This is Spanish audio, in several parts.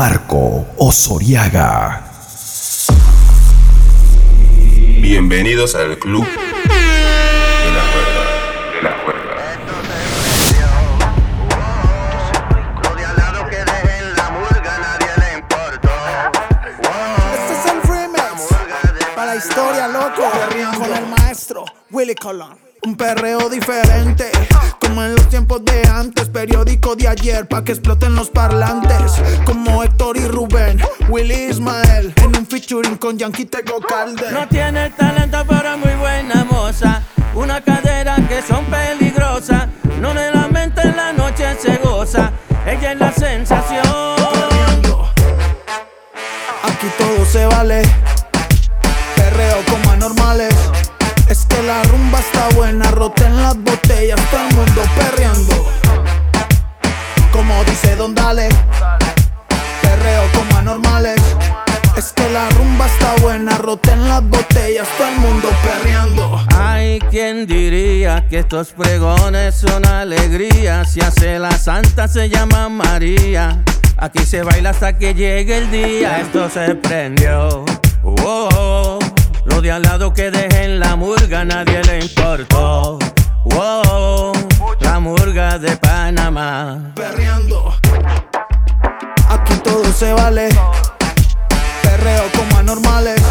Marco Osoriaga. Bienvenidos al club de la cuerda. De la cuerda. Este es el remix para la historia, loco. Con el maestro Willy Colon. Un perreo diferente, como en los tiempos de antes. Periódico de ayer, pa' que exploten los parlantes. Como Héctor y Rubén, Willy Ismael. En un featuring con Yankee Tego Calde. No tiene talento, pero es muy buena moza. Una cadera que son peligrosas. No le la mente en la noche se goza. Ella es la sensación. Aquí todo se vale. Perreo como anormales. Está buena, roten las botellas, todo el mundo perreando. Como dice Don Dale. Perreo como anormales. Es que la rumba está buena, roten las botellas, todo el mundo perreando. Ay, ¿quién diría que estos pregones son alegría? Si hace la santa se llama María. Aquí se baila hasta que llegue el día. Esto se prendió. Oh, oh. Lo de al lado que dejé en la murga nadie le importó. Oh, la murga de Panamá. Perreando. Aquí todo se vale. Perreo como anormales.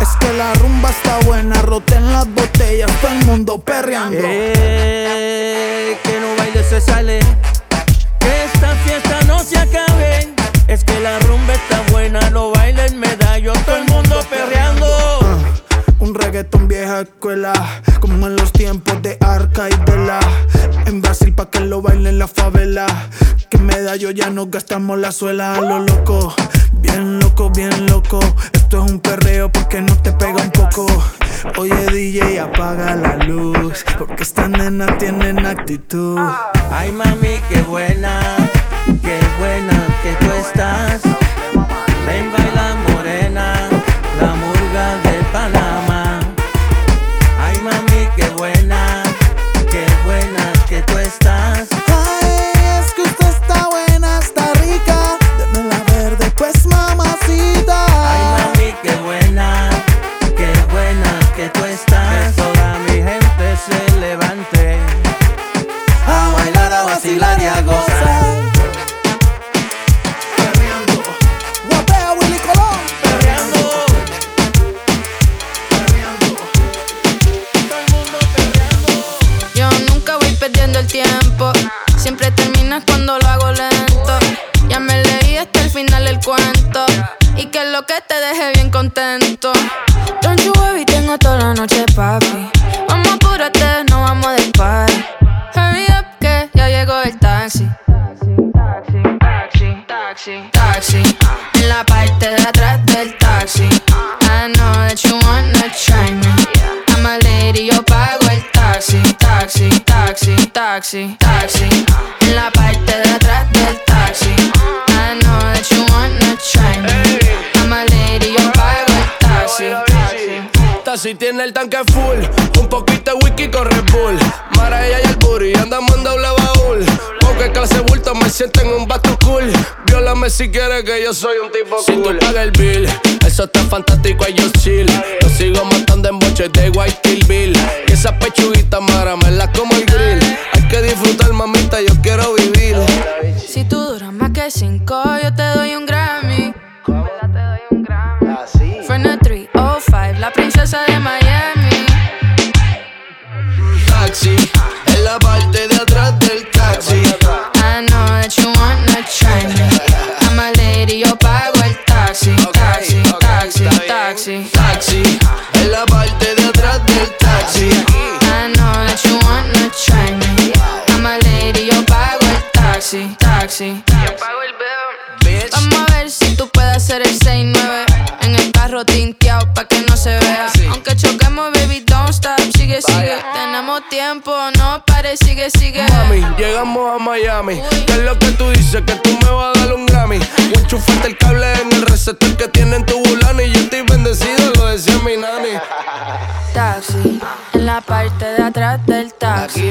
Es que la rumba está buena, roten las botellas, todo el mundo perreando. Eh, que no baile se sale. Que esta fiesta no se acabe. Es que la rumba está buena, lo bailen medallo, todo el mundo perreando. Un reggaetón vieja escuela, como en los tiempos de Arca y Vela. En Brasil pa' que lo bailen la favela. Que medallo ya no gastamos la suela a lo loco. Bien loco, bien loco. Esto es un perreo porque no te pega un poco. Oye DJ, apaga la luz. Porque estas nenas tienen actitud. Ay mami, qué buena, qué buena que tú estás. Que te deje bien contento. Don't you worry, tengo toda la noche, papi. Vamos, apúrate, no vamos del party. Hurry up, que ya llegó el taxi. Taxi, taxi, taxi, taxi. En la parte de atrás del taxi. I know that you wanna try me. I'm a lady, yo pago el taxi, taxi, taxi, taxi, taxi. Si tiene el tanque full, un poquito de whisky con Red Bull. Mara ella y el booty, andamos en doble baúl. Porque clase bulto me siento en un bato cool. Viólame si quieres que yo soy un tipo cool. Si tú pagas el bill, eso está fantástico, y yo chill. Yo sigo matando en boches de White Kill Bill. Y esa pechuguita mara me la como el grill. Hay que disfrutar, mamita, yo quiero vivir. Si tú duras más que cinco, taxi. Yo. Vamos a ver si tú puedes hacer el 6-9 En el carro tinteado pa' que no se vea Aunque choquemos, baby, don't stop Sigue, sigue, tenemos tiempo No pares, sigue, sigue Mami, llegamos a Miami. ¿Qué es lo que tú dices? Que tú me vas a dar un Grammy. Voy a enchufarte el cable en el receptor que tiene en tu bulano. Y yo estoy bendecido, lo decía mi nani. Taxi, en la parte de atrás del taxi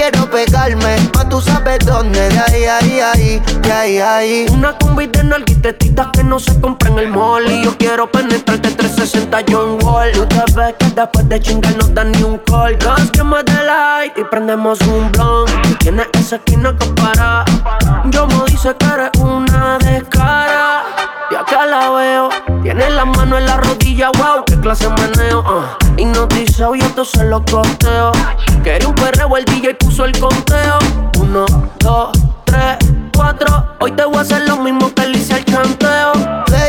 Quiero pegarme, más tú sabes dónde, de ahí, ahí, ahí, de ahí, ahí. Una combi de narguitetitas que no se compra en el mall. Y yo quiero penetrarte 360 John Wall. Tú te ves que después de chingar no dan ni un call. Gas que me like y prendemos un blunt. Tienes esa esquina que para. Yo me dice que eres una descara. Tiene la mano en la rodilla, wow, qué clase de meneo. Uh. Hipnotizado y esto se lo costeo. Quería un perreo, el DJ puso el conteo. Uno, dos, tres, cuatro. Hoy te voy a hacer lo mismo que le hice.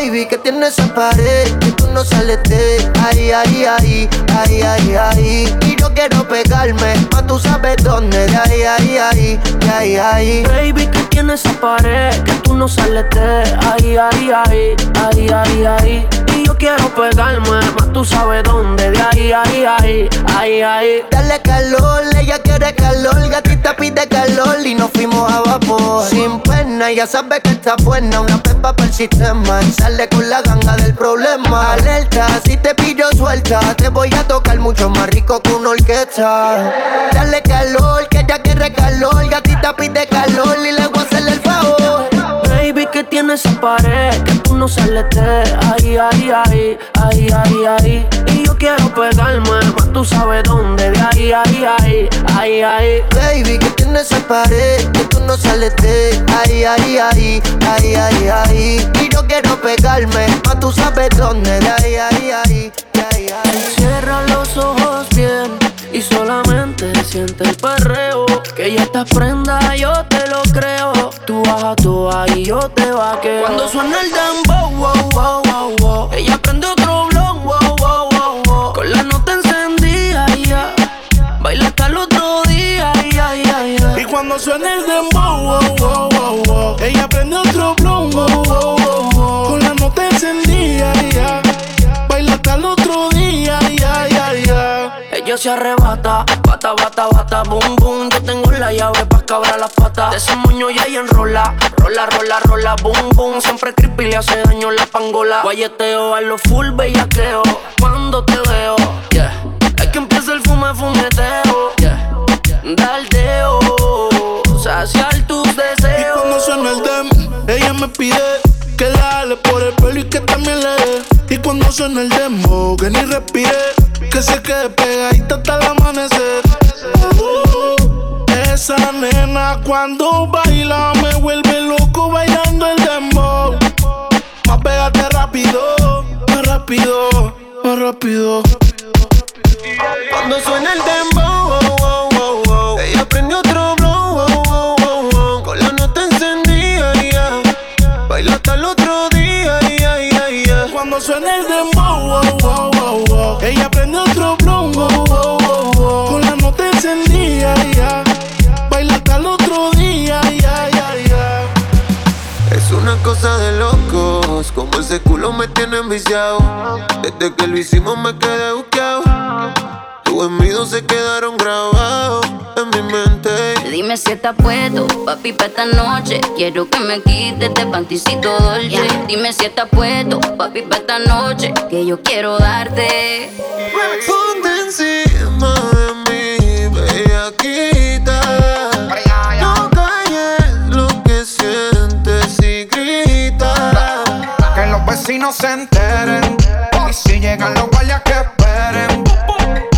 Baby, que tienes esa pared, que tú no sales de ahí, ahí, ahí, ahí, ahí, ahí. Y yo quiero pegarme, más tú sabes dónde, de ahí, ahí, ahí, de ahí, ahí. Baby, que tienes esa pared, que tú no sales de ahí, ahí, ahí, ahí, ahí, ahí. Y yo quiero pegarme, más tú sabes dónde, de ahí, ahí, ahí, ahí, ahí. Dale calor, ella quiere calor, gatita pide calor y nos fuimos a vapor. Sin pena, ya sabe que está buena, una pepa para el sistema. Y sale con la ganga del problema. Alerta, si te pillo suelta, te voy a tocar mucho más rico que una orquesta. Dale calor, que ella quiere calor, gatita pide calor y le voy a hacer el favor. Que tienes esa pared, que tú no sales de ahí, ahí, ahí, ahí, ahí, ahí. Y yo quiero pegarme, más tú sabes dónde, de ahí, ahí, ahí, ahí, ahí. Baby, que tienes esa pared, que tú no sales de ahí, ahí, ahí, ahí, ahí, ahí. Y yo quiero pegarme, más tú sabes dónde, de ahí, ahí, ahí, ahí, ahí. Cierra los ojos bien y solamente siente el perreo. Que ya estás prenda, yo te lo creo. Tú bajas tú y yo te vaqueo. Cuando suena el dembow, wow, wow, wow, wow. Ella prende otro blog, wow, wow, wow, wow. Con la nota encendida, ya. Baila hasta el otro día, ya, ya, ya. Y cuando suena el dembow, wow, wow, wow, wow. Ella prende se arrebata, bata, bata, bata, boom, boom. Yo tengo la llave pa' cabrar las patas. De ese moño ya ella enrola, rola, rola, rola, boom, boom. Siempre creepy le hace daño la pangola. Guayeteo a lo full bellaqueo. Cuando te veo, yeah. Es que empieza el fume, fumeteo, yeah. Daldeo, saciar tus Y deseos. cuando suena el dem, ella me pide Cuando suena el demo, que ni respire, que se quede pegadita hasta el amanecer. Uh, esa nena cuando baila me vuelve loco bailando el dembow. Más pégate rápido, más rápido, más rápido. Cuando suena el dembow, ella prende otro blon, con la nota encendida, ya. baila hasta el otro día. Es una cosa de locos, como ese culo me tiene enviciado. Desde que lo hicimos me quedé buqueado. Tus envidios se quedaron grabados en mi mente. Dime si estás puesto, papi, pa' esta noche. Quiero que me quites este panticito dolce. Dime si estás puesto, papi, pa' esta noche. Que yo quiero darte. Ponte encima de mí, bellaquita. No calles lo que sientes y grita. Que los vecinos se enteren. Y si llegan los guardias que esperen.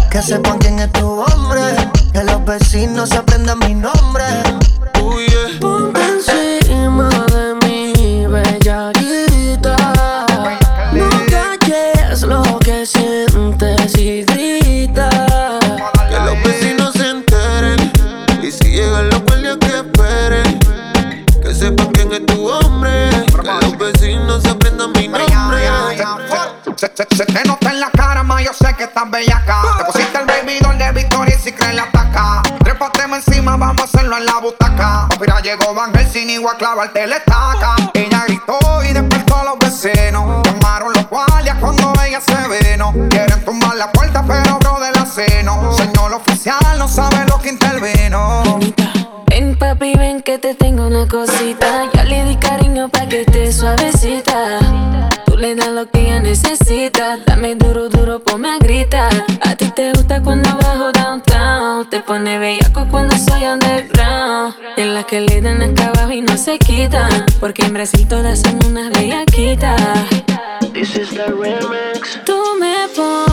Que sepan quién es tu hombre. Que los vecinos aprendan mi nombre. Uh, yeah. Ponte encima de mi bellaquita. No calles lo que sientes y grita. Que los vecinos se enteren. Y si llegan los guardias que esperen. Que sepan quién es tu hombre. Que los vecinos aprendan mi nombre. Se, se- se te nota en la cara, ma, yo sé que estás bellaca. Te vamos a hacerlo en la butaca. Mira, llegó Van sin igual a clavarte la estaca. Ella gritó y despertó a los vecinos. Llamaron los guardias cuando ella se vino. Quieren tumbar la puerta, pero bro de la seno. Señor oficial, no sabe lo que intervino. Ven papi, ven que te tengo una cosita. Ya le di cariño pa' que esté suavecita. Tú le das lo que ella necesita. Dame duro, duro, ponme a gritar. A ti te gusta cuando bajo. Te pone bellaco cuando soy underground. En las que le dan acá abajo y no se quitan. Porque en Brasil todas son unas bellaquitas. This is the remix. Tú me pones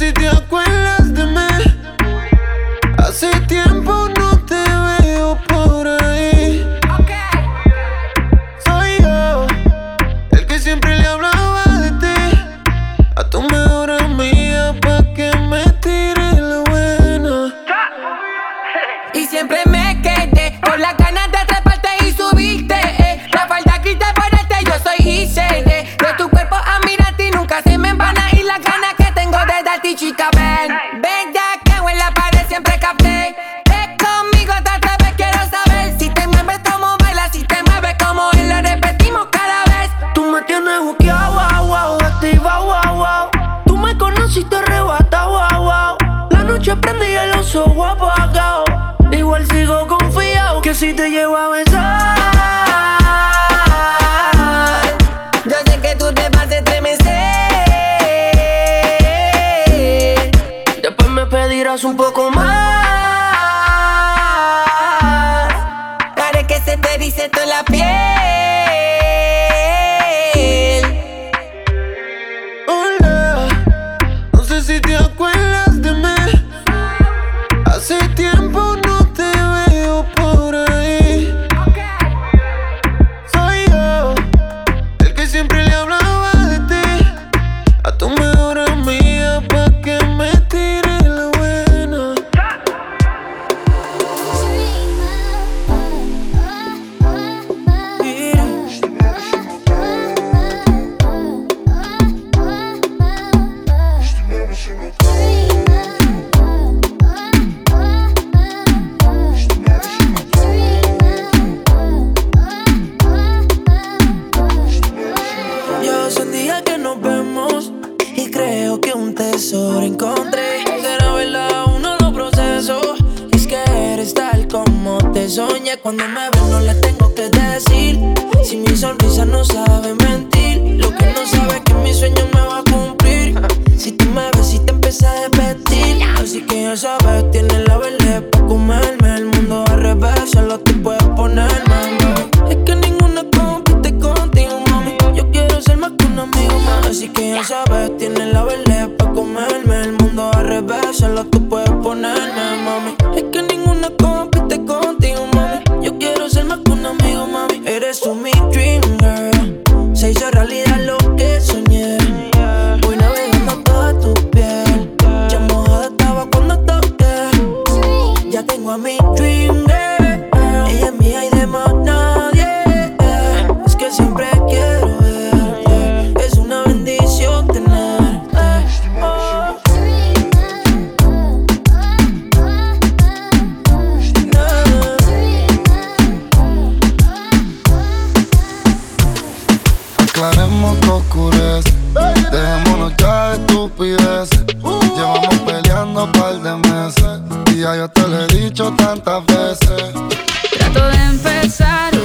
Si te acuerdas de mí. Hace tiempo no oso guapo apagado. Igual sigo confiado que si te llevo a besar. Yo sé que tú te vas a estremecer. Después me pedirás un poco pasando par de meses. Y ya yo te lo he dicho tantas veces. Trato de empezar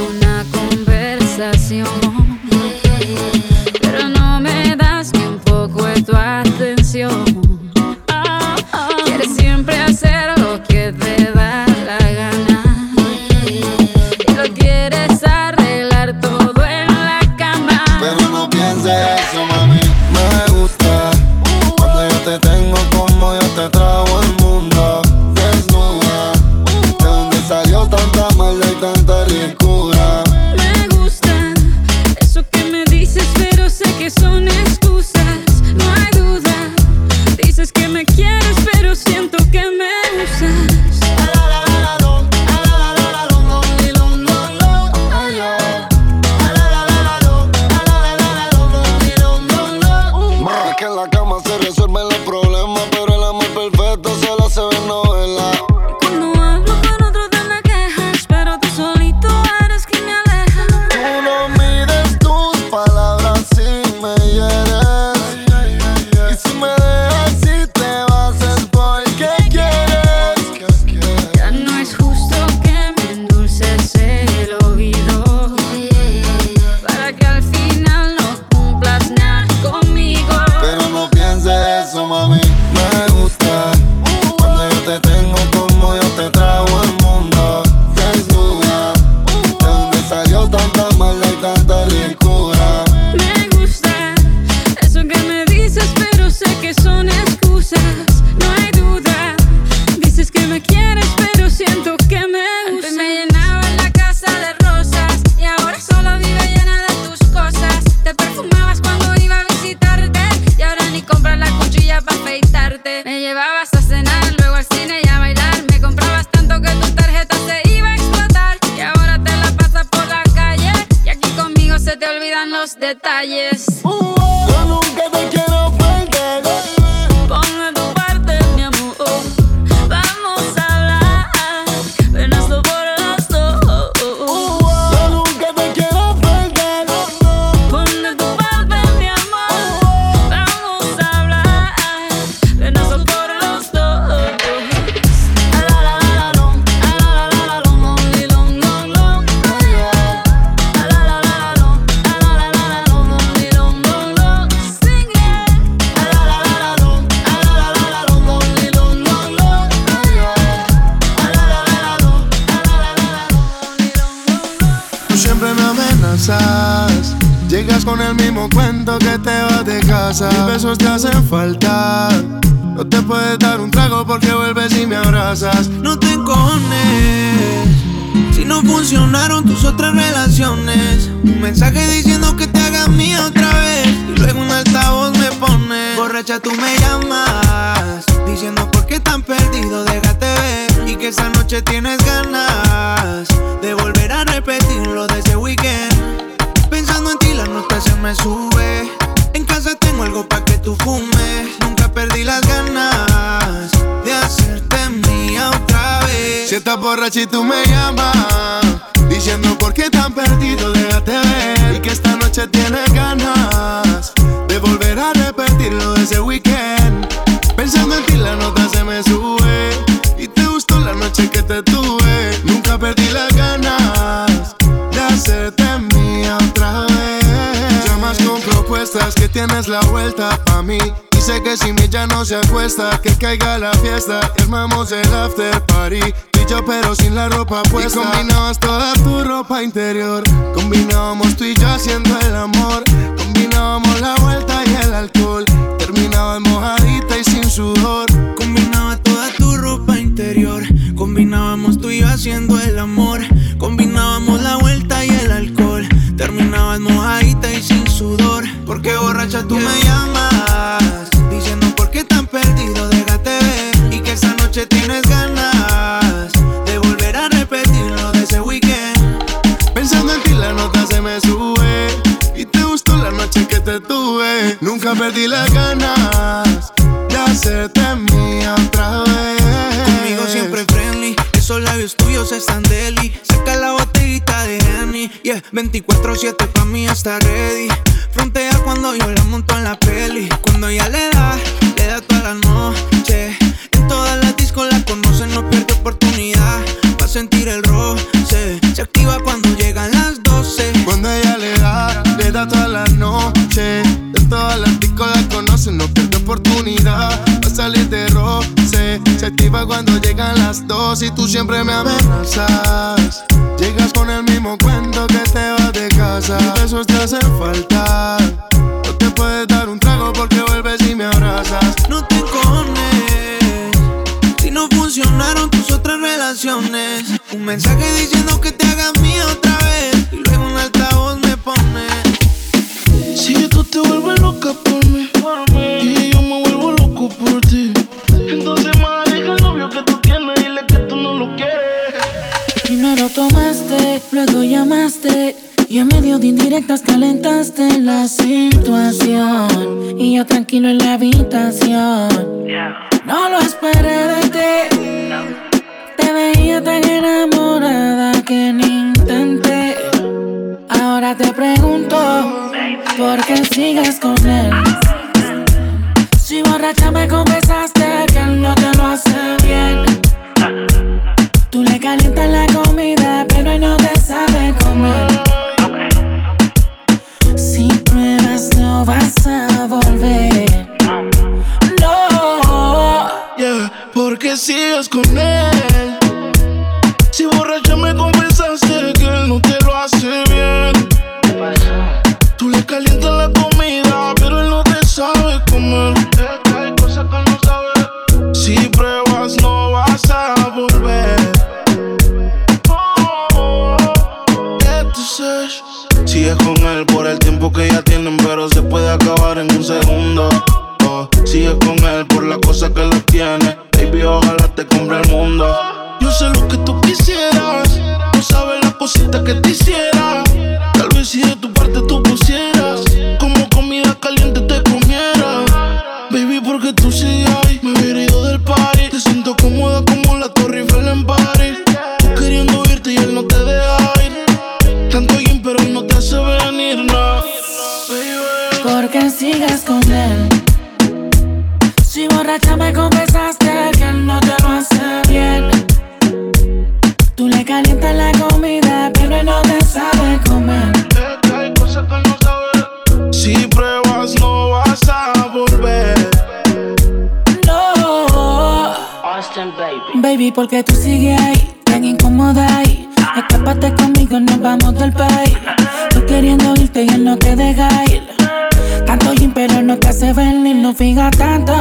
tienes la vuelta pa' mí. Dice que si mi ya no se acuesta, que caiga la fiesta, que el after party. Dicho pero sin la ropa puesta. Y combinabas toda tu ropa interior. Combinábamos tú y yo haciendo el amor. Combinábamos la vuelta y el alcohol. Terminabas mojadita y sin sudor. Combinaba toda tu ropa interior. Combinábamos tú y yo haciendo el amor. Combinábamos la vuelta y el alcohol. Terminabas mojadita y sin sudor borracha tú me llamas Diciendo por qué tan perdido, déjate ver Y que esa noche tienes ganas De volver a repetir lo de ese weekend. Pensando en ti la nota se me sube Y te gustó la noche que te tuve. Nunca perdí las ganas De hacerte mía otra vez. Conmigo siempre friendly Esos labios tuyos están del 24-7 pa' mí está ready. Frontea cuando yo la monto en la peli. Cuando ella le da, le da toda la noche. En todas las discos la conocen, no pierde oportunidad. Va a sentir el roce. Se activa cuando llegan las 12. Cuando ella le da, le da toda la noche. En todas las discos la conocen, no pierde oportunidad. Va a salir de roce. Se activa cuando llegan las 12. Y tú siempre me amenazas. Llegas con el mismo cuento que casa. Besos te hacen falta. No te puedes dar un trago porque vuelves y me abrazas. No te encones. Si no funcionaron tus otras relaciones. Un mensaje diciendo que te hagas mía otra vez. Y luego un altavoz me pone. Si tú te vuelves loca por mí. Y yo me vuelvo loco por ti. Entonces maneja el novio que tú tienes. Dile que tú no lo quieres. Primero tomaste, luego llamaste. Y en medio de indirectas calentaste la situación. Y yo tranquilo en la habitación. No lo esperé de ti. Te veía tan enamorada que ni intenté. Ahora te pregunto, ¿por qué sigues con él? Si borracha me confesaste que él no te lo hace bien. Tú le calientas la comida, pero él no te sabe comer. No vas a volver. No. Yeah, porque sigues con él. Si borracha me confesaste que él no te lo hace bien. Tú le calientas la comida, pero él no te sabe comer. Hay cosas que no sabe. Si pruebas, no vas a volver. Oh, entonces, Sigues con él por el tiempo que ya tienen, se puede acabar en un segundo. Oh, sigues con él por la cosa que lo tiene. Baby, ojalá te compre el mundo. Yo sé lo que tú quisieras. No sabes las cositas que te hiciera. Tal vez si de porque tú sigues ahí, tan incómoda ahí. Escápate conmigo, nos vamos del país. Tú queriendo irte y él no te deja ir. Tanto gym, pero no te hace venir, no fija tanto.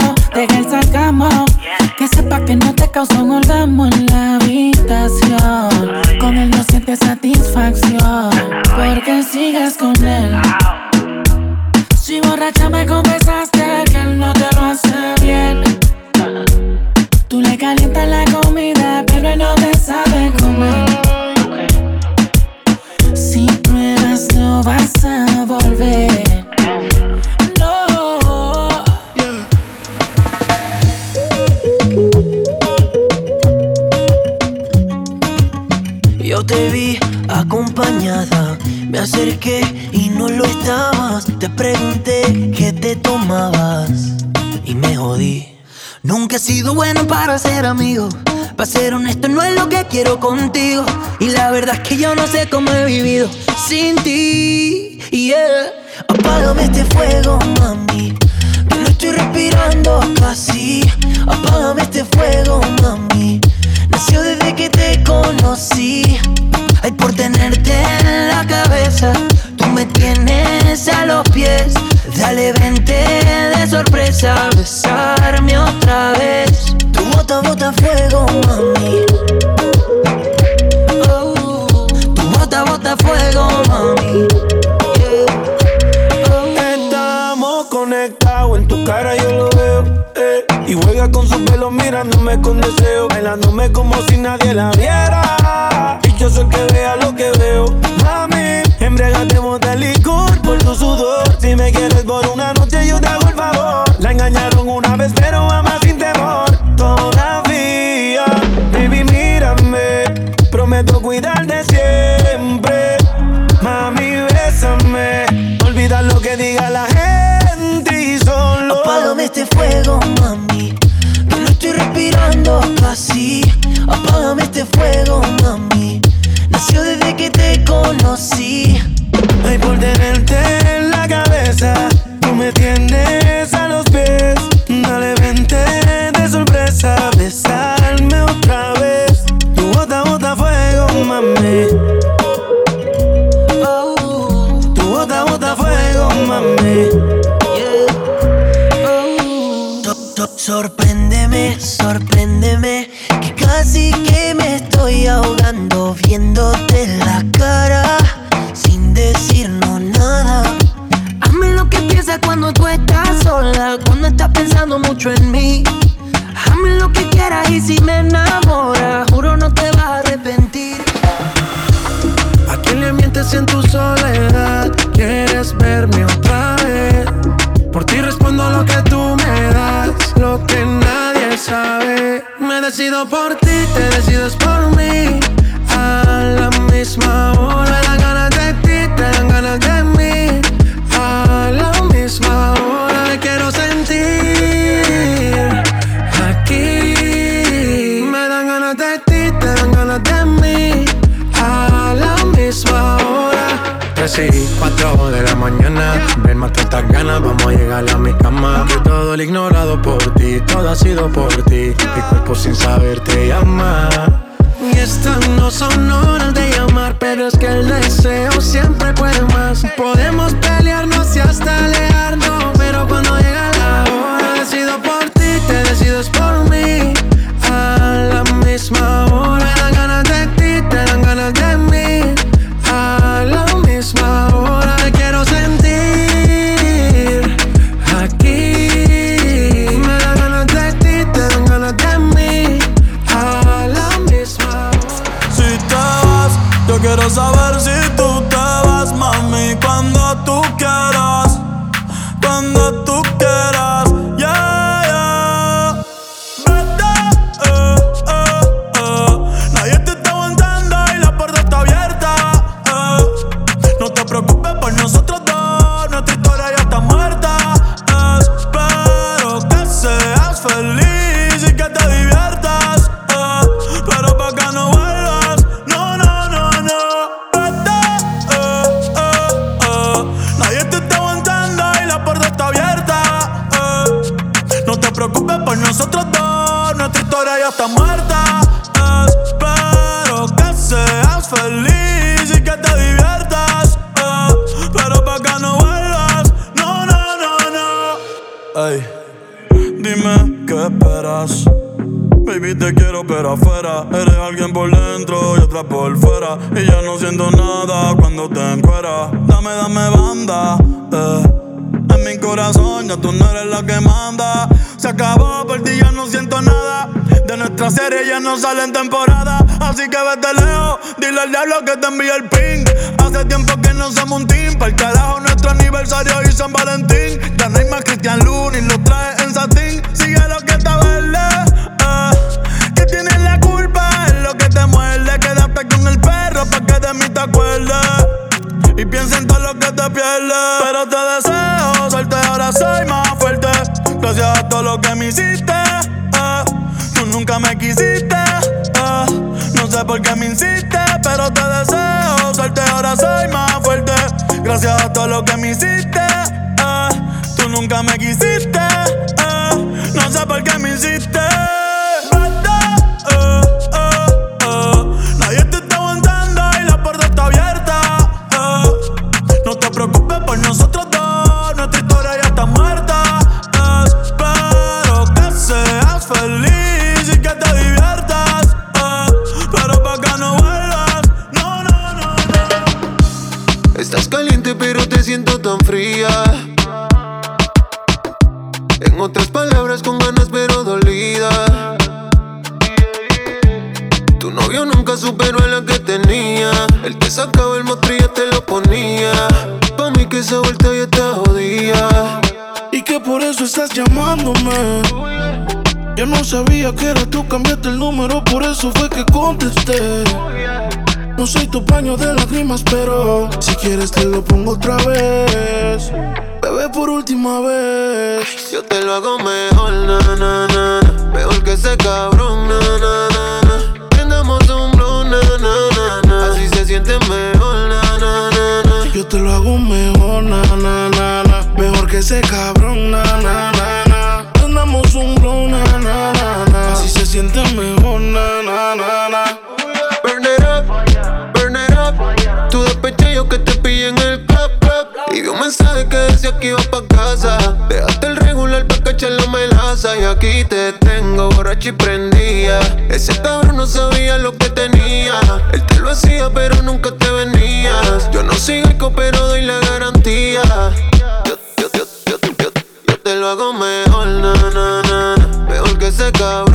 4 de la mañana, ven más estas ganas, vamos a llegar a mi cama. Que todo el ignorado por ti, todo ha sido por ti. Mi cuerpo sin saber te llama. Y estas no son horas de llamar, pero es que el deseo siempre puede más. Podemos pelearnos y hasta alejarnos, pero cuando llega la hora, decido por ti, te decides por mí. A la misma hora. girls all no sale en temporada, así que vete lejos. Dile al diablo que te envíe el ping. Hace tiempo que no somos un team. Para el carajo, nuestro aniversario y San Valentín. tu paño de lágrimas, pero si quieres te lo pongo otra vez. Bebé, por última vez. Yo te lo hago mejor, na, na, na. Mejor que ese cabrón, na, na, na. Prendamos un blue, na, na, na. Así se siente mejor, na, na, na. Yo te lo hago mejor, na, na, na, na. Mejor que ese cabrón, na, na. Te tengo borracho y prendía. Ese cabrón no sabía lo que tenía. Él te lo hacía, pero nunca te venías. Yo no soy rico, pero doy la garantía. Yo, yo, yo, yo, te lo hago mejor, na, na, na. Mejor que ese cabrón,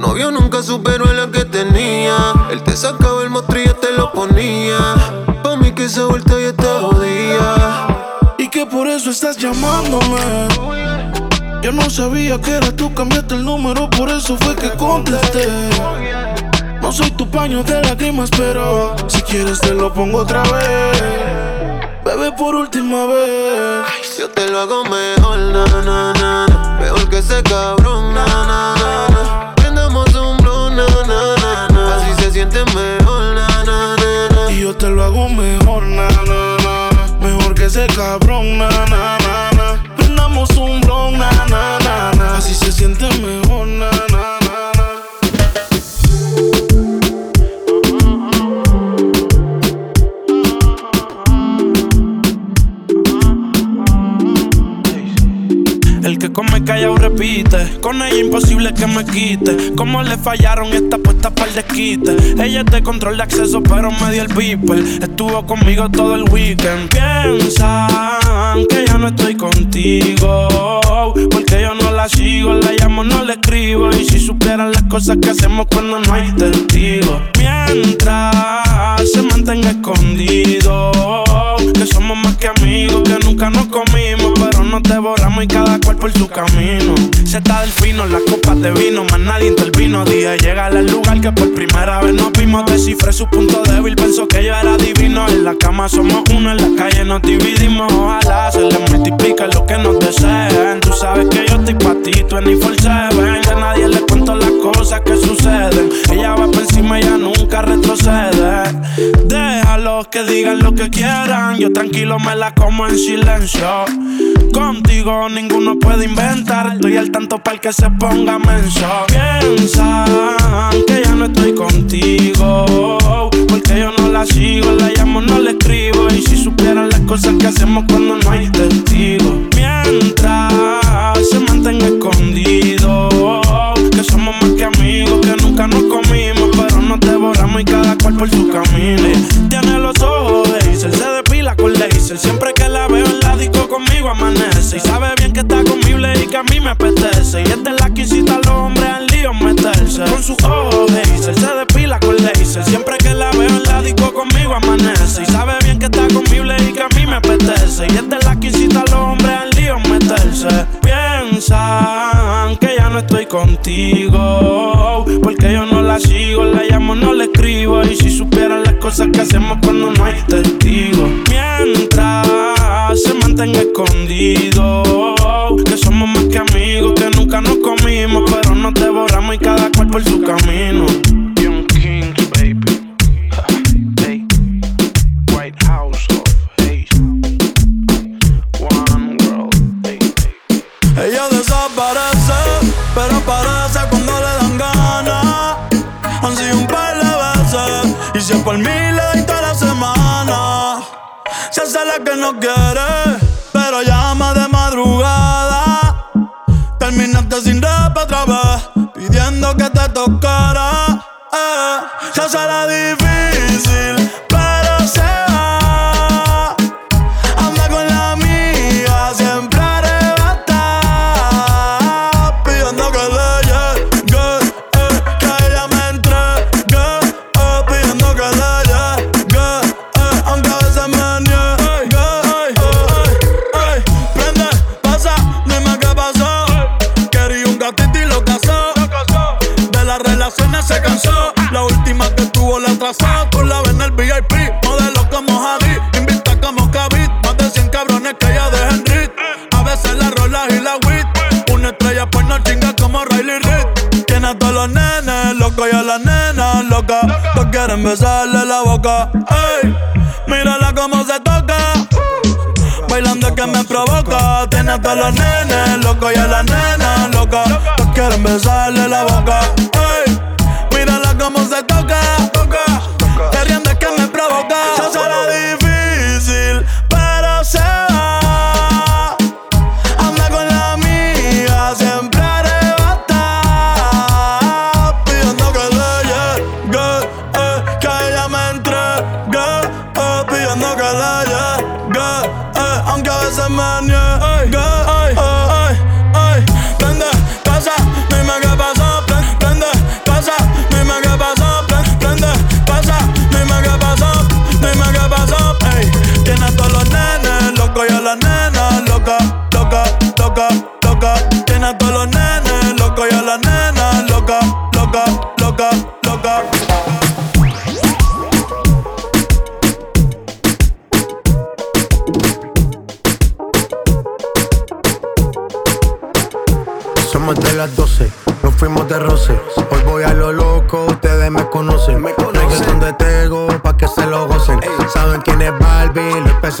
Novio nunca superó a la que tenía. Él te sacaba el mostrillo te lo ponía. Pa' mí que esa vuelta ya te jodía. Y que por eso estás llamándome. Yo no sabía que era tú, cambiaste el número, por eso fue que contesté. No soy tu paño de lágrimas, pero si quieres te lo pongo otra vez. Bebé, por última vez. Yo te lo hago mejor, na, na, na, na. Mejor que ese cabrón, na, na, na, na. Así se siente mejor, na, na, na. Y yo te lo hago mejor, na, na, na. Mejor que ese cabrón, na, na, na, na. Prendamos un blon, na, na, na, na. Así se siente mejor, come callado repite. Con ella imposible que me quite. Como le fallaron esta puesta para el desquite. Ella es de control de acceso, pero me dio el beeper. Estuvo conmigo todo el weekend. Piensan ya no estoy contigo. Porque yo no la sigo, la llamo, no la escribo. Y si supieran las cosas que hacemos cuando no hay testigos. Mientras se mantenga escondido. Que somos más que amigos, que nunca nos comimos. Pero nos devoramos y cada cual por su camino. Se está del fino, las copas de vino, más nadie intervino. Dije, llega al lugar que por primera vez nos vimos. Descifré su punto débil, pensó que yo era divino. En la cama somos uno, en la calle nos dividimos. Ojalá se les multiplique lo que nos deseen. Tú sabes que yo estoy pa' ti, 24-7. A nadie le las cosas que suceden. Ella va por encima, ella nunca retrocede. Déjalos que digan lo que quieran. Yo tranquilo me la como en silencio. Contigo ninguno puede inventar. Estoy al tanto para que se ponga menso. Piensan que ya no estoy contigo. Porque yo no la sigo, la llamo, no la escribo. Y si supieran las cosas que hacemos cuando no hay testigos. Mientras se mantenga escondido. Que somos más que amigos, que nunca nos comimos. Pero nos devoramos y cada cual por su camino. Tiene los ojos de Hazel, se depila con laser. Siempre que la veo en la disco conmigo amanece. Y sabe bien que está conmigo y que a mí me apetece. Y es la que incita los hombres al lío meterse. Con sus ojos de Hazel, se depila con laser. Siempre que la veo en la disco conmigo amanece. Y sabe bien que está conmigo y que a mí me apetece. Y es la que incita a los hombres al lío meterse. Que ya no estoy contigo. Porque yo no la sigo, la llamo, no la escribo. Y si supieran las cosas que hacemos cuando no hay testigos. Mientras se mantenga escondido. Que somos más que amigos, que nunca nos comimos. Pero nos devoramos y cada cual por su camino. Por mí le toda la semana. Se hace la que no quiere, pero llama de madrugada. Terminaste sin rap otra vez, pidiendo que te tocara. Eh. Se hace la difícil, quieren besarle la boca. Ey, mírala cómo se toca. Bailando que me provoca. Tiene a todos los nenes locos y a las nenas locas. Todos quieren besarle la boca. Ey, mírala cómo se toca. Te ríes que me provoca. Se será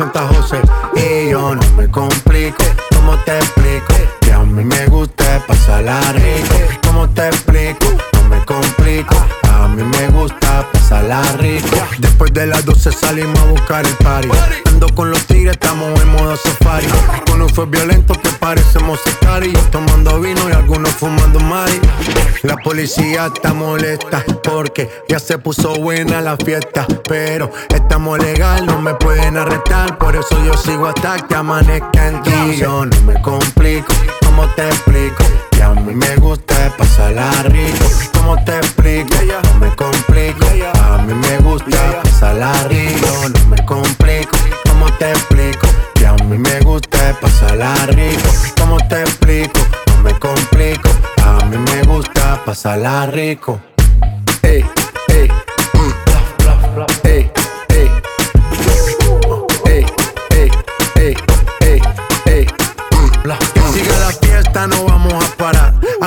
Presenta José. Y yo no me complico, ¿cómo te explico? Que a mí me gusta pasarla rico. ¿Cómo te explico? No me complico. A mí me gusta pasarla rico. Después de las 12 salimos a buscar el party. Ando con los tigres, estamos en modo safari. Con fue violento que parecemos secari. Tomando vino y algunos fumando mari. La policía está molesta porque ya se puso buena la fiesta. Pero estamos legal, no me pueden arrestar. Por eso yo sigo hasta que amanezca en ti. Yo no me complico, ¿cómo te explico? Que a mí me gusta pasarla rico. ¿Cómo te explico? No me complico. A mí me gusta pasarla rico. No me complico. ¿Cómo te explico? Que a mí me gusta pasarla rico. ¿Cómo te explico? No me complico. A mí me gusta pasarla rico. Ey,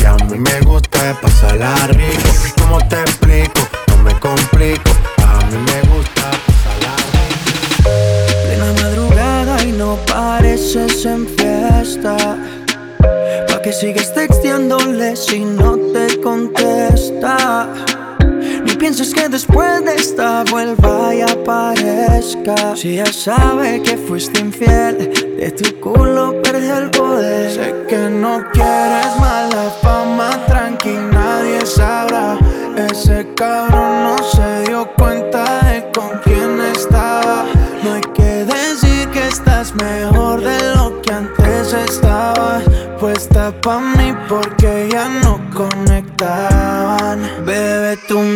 Que a mí me gusta pasarla rico. ¿Cómo te explico? No me complico. A mí me gusta pasarla Plena madrugada y no pareces en fiesta. Pa' que sigues texteándole si no te contesta. Ni pienses que después de esta vuelva y aparezca. Si ya sabe que fuiste infiel, de tu culo perdió el poder. Sé que no quieres mala fama, tranqui, nadie sabrá. Ese cabrón no se dio cuenta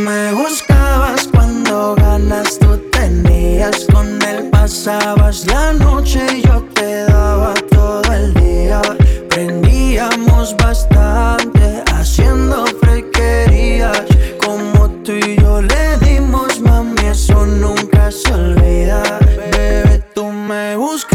me buscabas cuando ganas tú tenías. Con él pasabas la noche y yo te daba todo el día. Prendíamos bastante haciendo frequerías. Como tú y yo le dimos, mami, eso nunca se olvida. Bebé, tú me buscabas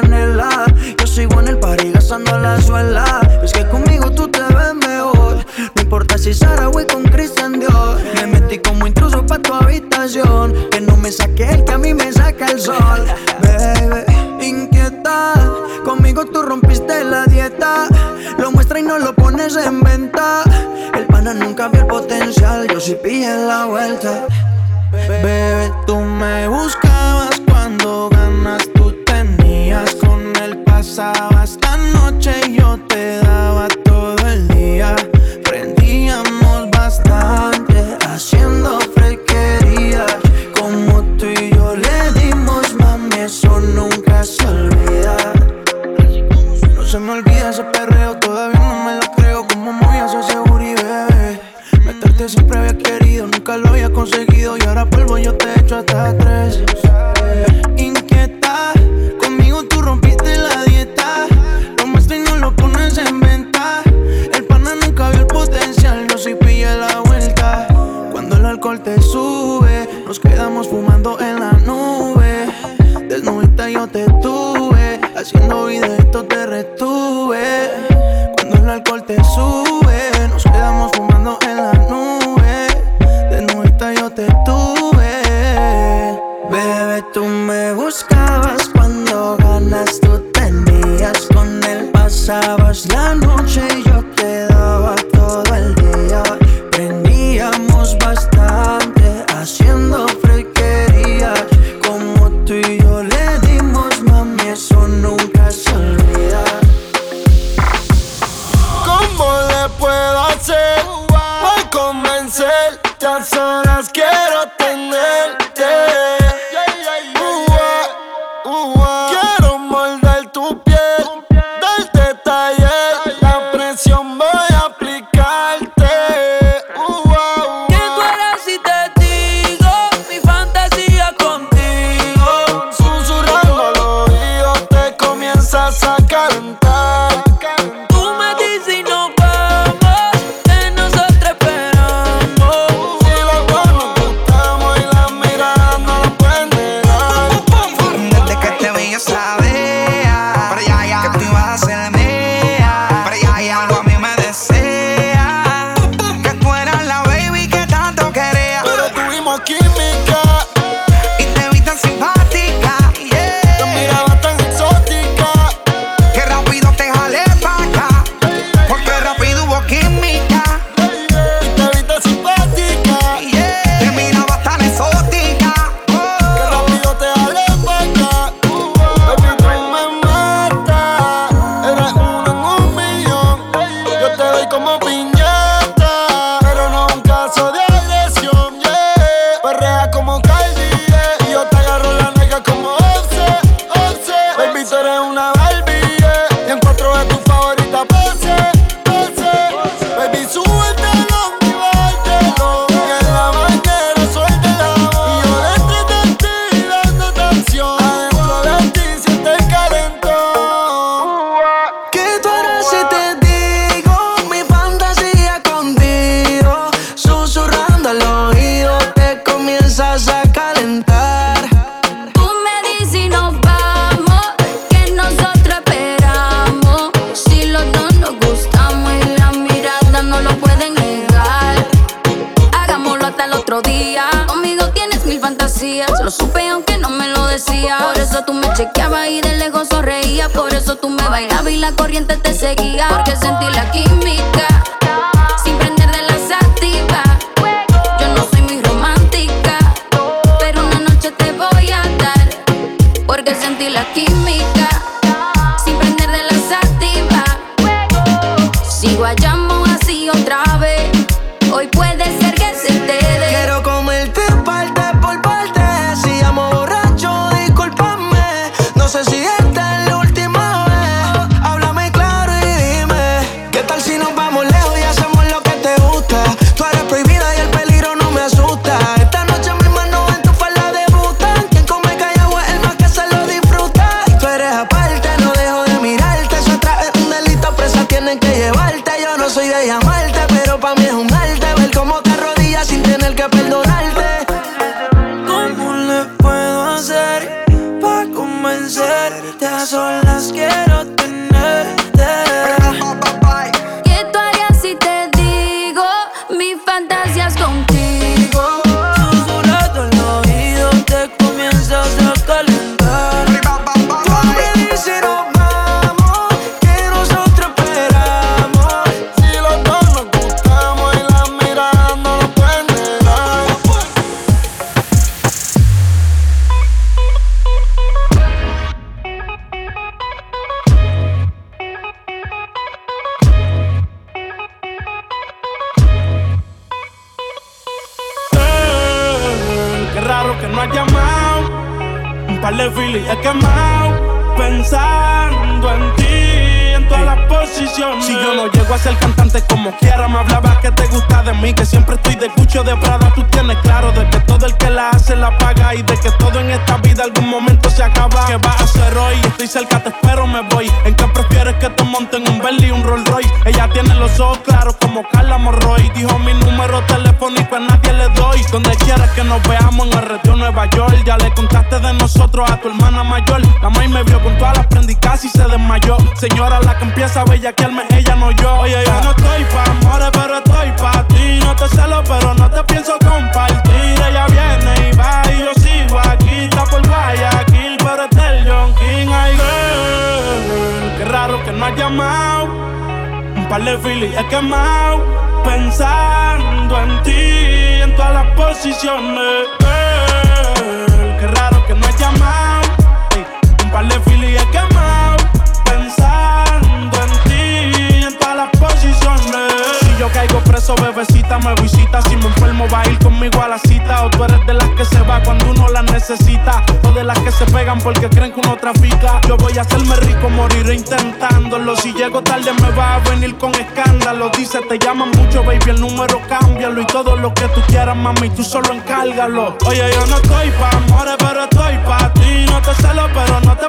canela. Yo sigo en el party gastando la suela. Es que conmigo tú te ves mejor. No importa si Sara voy con Christian Dior. Me metí como intruso pa' tu habitación. Que no me saque el que a mí me saca el sol. Bebé, inquieta. Conmigo tú rompiste la dieta. Lo muestra y no lo pones en venta. El pana nunca vio el potencial. Yo sí pillé la vuelta. Bebé, tú me buscabas cuando ganaste con él pasabas la noche y yo te daba todo el día. Prendíamos bastante haciendo frequería. Como tú y yo le dimos, mami, eso nunca se olvida. No se me olvida ese perreo, todavía no me lo creo. Como movías ese y bebé. Meterte siempre había querido, nunca lo había conseguido. Y ahora polvo yo te echo hasta tres. no soy de llamar. Si llego tarde, me va a venir con escándalo. Dice, te llaman mucho, baby, el número cámbialo. Y todo lo que tú quieras, mami, tú solo encárgalo. Oye, yo no estoy pa' amores, pero estoy pa' ti. No te celo, pero no te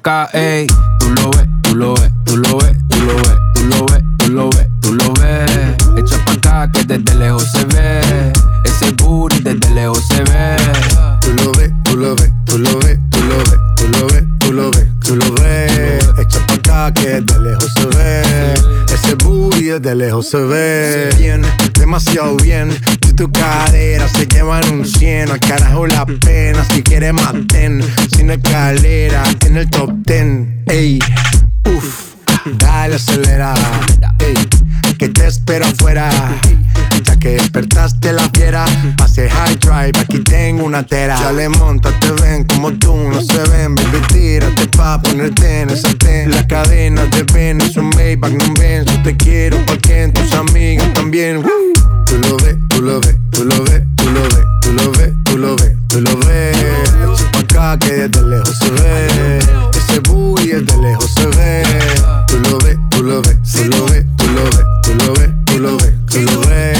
acá. Ey, tú lo ves, tú lo ves, tú lo ves, tú lo ves, tú lo ves, tú lo ves, tú lo ves. Echa pa' acá que desde lejos se ve. Ese booty desde lejos se ve. Tú lo ves, tú lo ves, tú lo ves, tú lo ves, tú lo ves, tú lo ves, tú lo ves. Echa pa' acá que de lejos se ve. Ese booty de lejos se ve. Bien, demasiado bien. Tu cadera se llevan un cien, al carajo la pena. Si quieres maten, sin escalera, en el top ten. Ey, uff, dale acelera. Ey, que te espero afuera. Ya que despertaste la fiera, pase high drive, aquí tengo una tera. Ya le monta, te ven como tú, no se ven, baby, tírate pa' ponerte en ese ten. La cadena de ven, es un Maybach, no ven, yo te quiero porque tus amigas también. Tú lo ves, tú lo ves, tú lo ves, tú lo ves, tú lo ves, tú lo ves, tú lo ves. Acá que desde lejos se ve. Ese booty desde lejos se ve. Tú lo ves, tú lo ves, tú lo ves, tú lo ves, tú lo ves, tú lo ves, tú lo ves.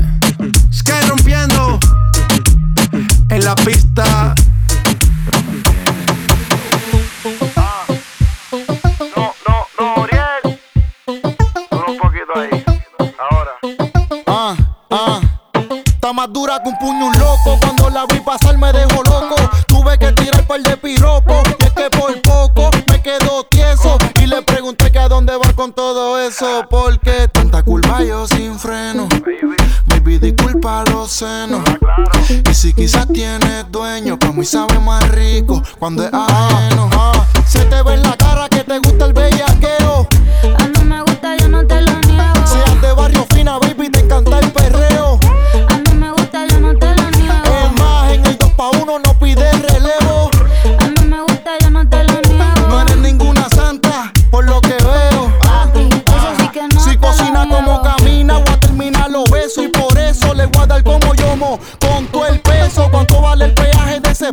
pista. No, no, no, Oriel. Solo un poquito ahí. Ahora. Ah, ah. Está más dura que un puño un loco. Cuando la vi pasar me dejó loco. Tuve que tirar el par de piropo. Y es que por poco me quedo tieso. Y le pregunté que a dónde va con todo eso. Porque tanta culpa yo sin freno. Disculpa los senos. Y si quizás tienes dueño, para mí sabe más rico cuando es ajeno. Se te ve en la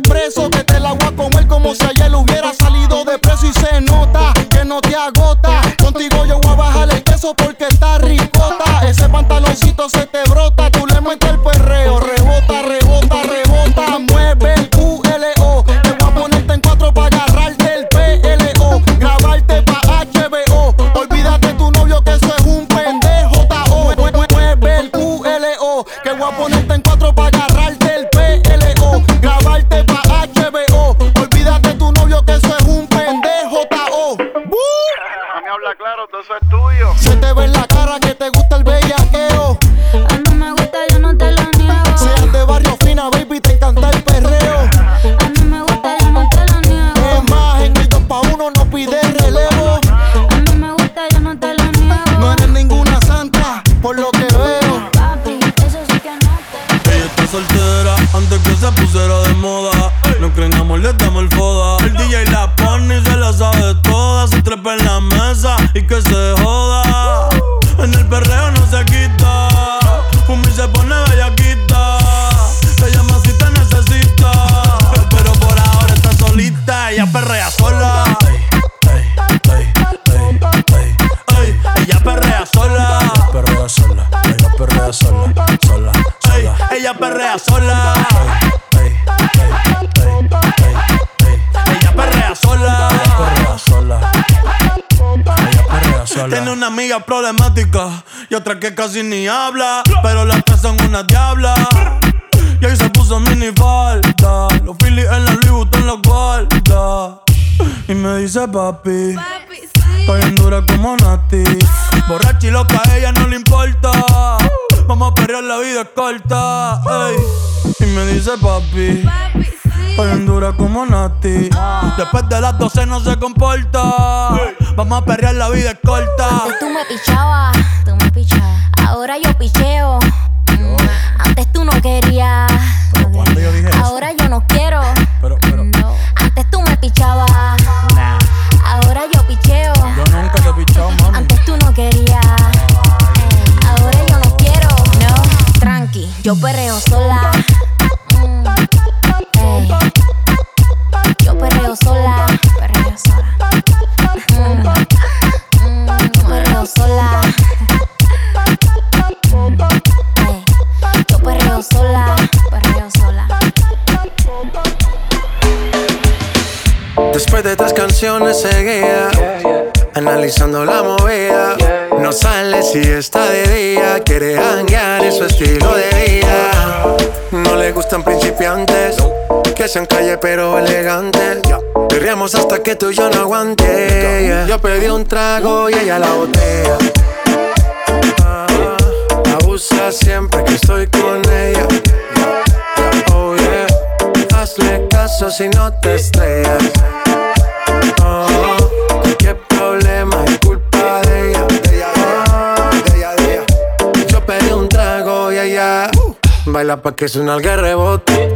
peaje de ese preso? Que te la voy a comer como si ayer hubiera salido de preso. Y se nota que no te agota. Contigo yo voy a bajar el queso porque está ricota. Ese pantaloncito se amiga problemática y otra que casi ni habla. Pero las tres son una diabla. Y ahí se puso mini falta. Los Phillies en la Louis Vuitton los guarda. Y me dice papi. Estoy en dura como Nati. Borracha y loca, a ella no le importa. Vamos a perrear, la vida es corta. ey. Y me dice papi. Estoy en dura como Nati. Después de las 12 no se comporta. Vamos a perrear, la vida es corta. Antes tú me pichabas, tú me pichabas. Ahora yo picheo. Mm, Antes tú no querías. ¿Cuándo yo dije eso? Ahora yo no quiero. Pero, pero. No. Antes tú me pichabas. Ahora yo picheo. Yo nunca te he pichado, mami. Antes tú no querías. Ahora yo no quiero. No. Tranqui, yo perreo sola. Sola. Yo. Perreo sola. Después de tres canciones seguía Analizando la movida No sale si está de día Quiere hanguear en su estilo de vida No le gustan principiantes Que sean calle pero elegantes Perreamos hasta que tú y yo no aguante yeah. Yo pedí un trago y ella la botella Ah, Abusa siempre que estoy con ella Oh yeah Hazle caso si no te estrellas. Oh, qué problema es culpa de ella. Ella. Yo pedí un trago y ella baila pa' que suena el rebote.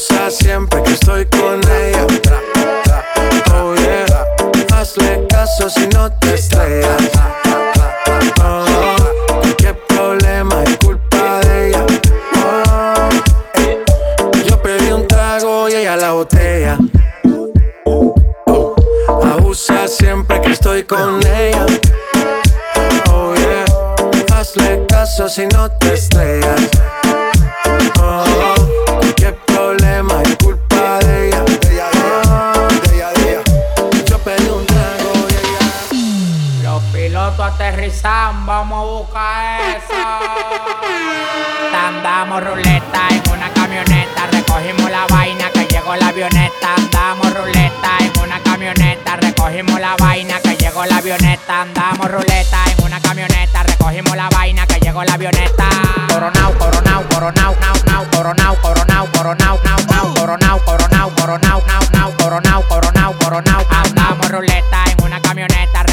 usa siempre que estoy con ella. Oh yeah, hazle caso si no te estrellas. Oh, qué problema es culpa de ella. Oh, yo pedí un trago y ella la botella. Oh, abusa siempre que estoy con ella. Oh yeah, hazle caso si no te estrellas. Aterrizan, vamos a buscar eso. Andamos ruleta en una camioneta, recogimos la vaina que llegó la avioneta. Andamos ruleta en una camioneta, recogimos la vaina que llegó la avioneta. Andamos ruleta en una camioneta, recogimos la vaina que llegó la avioneta. Coronao, coronao, coronao, nao, nao, coronao, coronao, coronao, nao, nao, coronao, coronao, coronao, nao, nao, coronao, coronao, coronao. Andamos ruleta en una camioneta,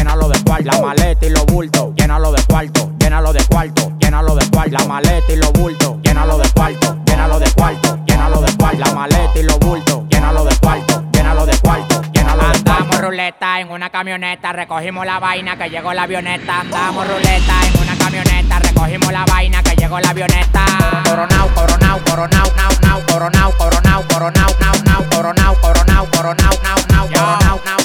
llénalo de cuarto. La maleta y los bultos, llénalo de cuarto, llénalo de cuarto, llénalo de cuarto. La maleta y los bultos, llénalo de cuarto, llénalo de cuarto, llénalo de cuarto. La maleta y los bultos, llénalo de cuarto, llénalo de cuarto, llénalo de cuarto. Andamos ruleta en una camioneta, recogimos la vaina que llegó la avioneta. Andamos ruleta en una camioneta, recogimos la vaina que llegó la avioneta. Coronao, coronao, coronao, nao, nao, coronao, coronao, coronao, nao, nao, coronao, coronao, coronao, nao, nao, coronao, nao,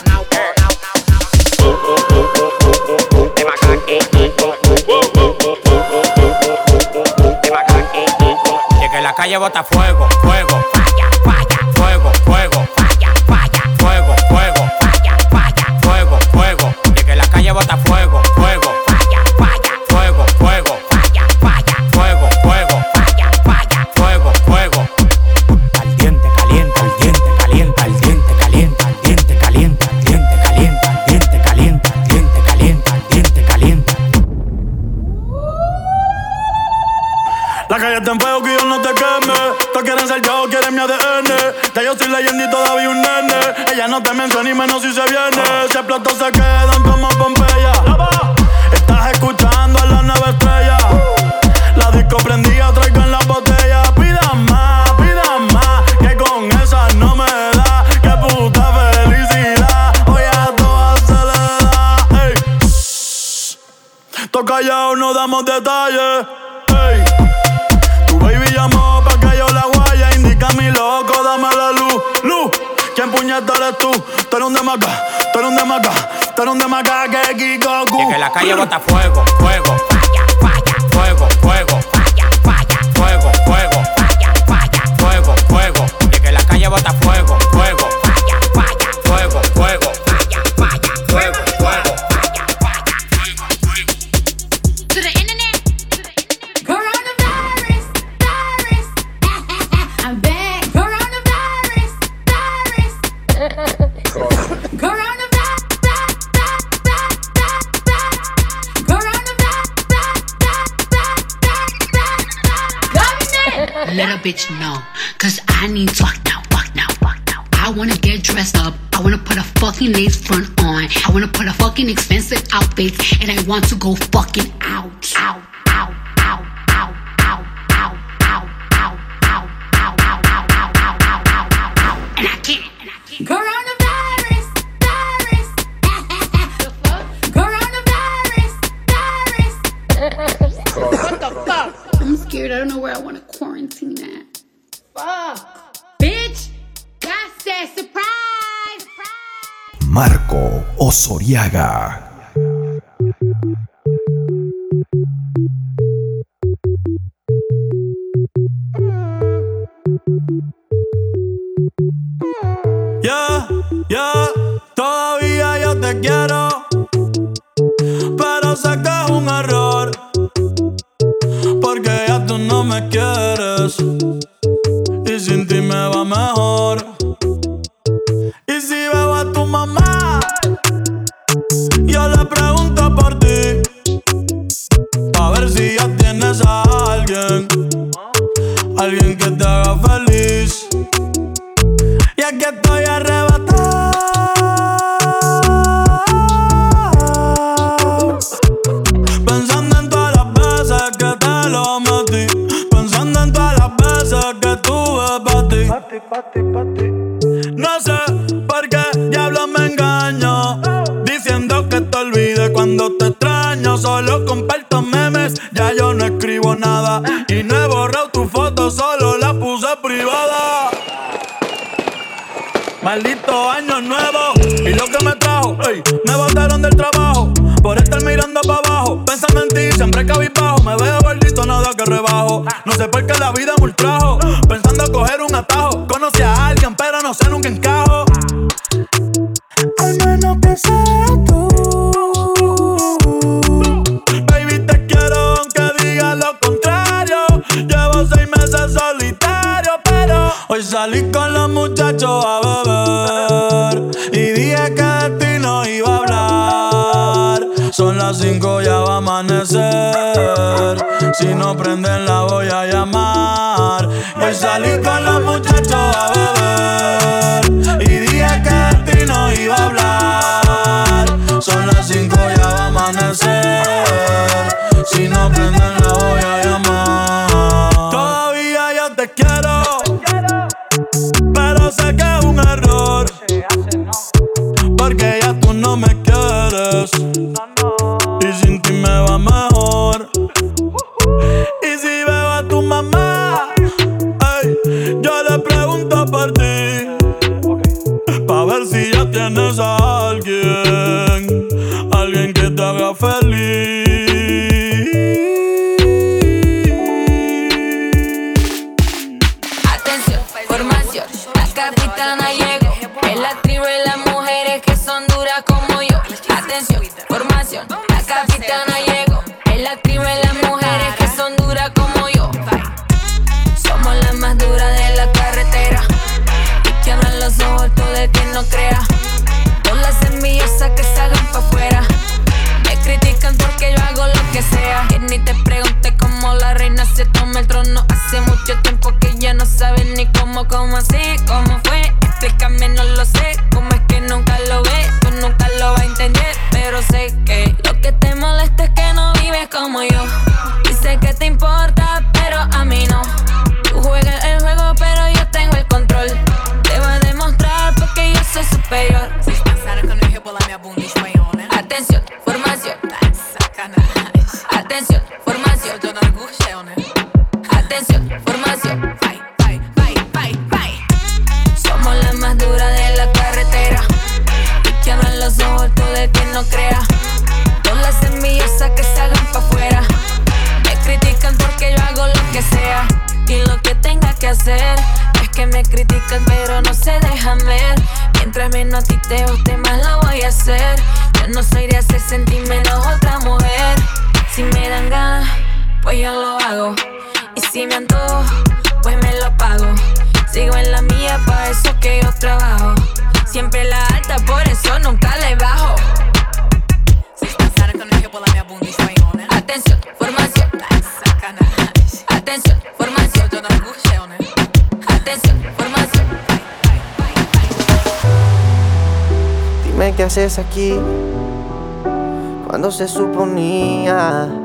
que la calle bota fuego, fuego, falla, falla, fuego, fuego, falla, falla, fuego, fuego, falla, falla, fuego, fuego. De que la calle bota fuego, fuego, falla, falla, fuego, fuego, falla, falla, fuego, fuego, falla, falla, fuego, fuego. Al diente caliente, al diente caliente, al diente caliente, al diente caliente, al diente caliente, al diente caliente, al diente caliente, al diente caliente. La calle está en fuego mi ADN. Ya yo soy leyenda y todavía un nene. Ella no te menciona ni menos si se viene. Si explotó se quedan como Pompeya. Estás escuchando a la nueva estrella. La disco prendida, traigan la botella. Pidan más, pidan más. Que con esa no me da. Que puta felicidad. Hoy a todas se le da. Ey. Toca callado, no damos detalles. Ey. Puñeta eres tú? Tú eres un tú eres un demaca, tú eres un demaca que la calle bota fuego, fuego, falla, falla, fuego, fuego, falla, falla, fuego, fuego, falla, falla, fuego, fuego. De que la calle bota fuego, fuego, falla, falla, fuego, fuego, Let a bitch know, cause I need to fuck now, fuck now, fuck now. I wanna get dressed up, I wanna put a fucking lace front on, I wanna put a fucking expensive outfit, and I want to go fucking out, out, out, out, out, scared. I don't know where I want to quarantine at. Fuck. Bitch. God said surprise. Marco Osoriaga. Yeah, yeah, todavía yo te quiero. Pero sé que pues yo lo hago. Y si me antojo, pues me lo pago. Sigo en la mía, para eso que yo trabajo. Siempre la alta, por eso nunca le bajo. Atención, formación. Atención, formación. Atención, formación. Dime qué haces aquí cuando se suponía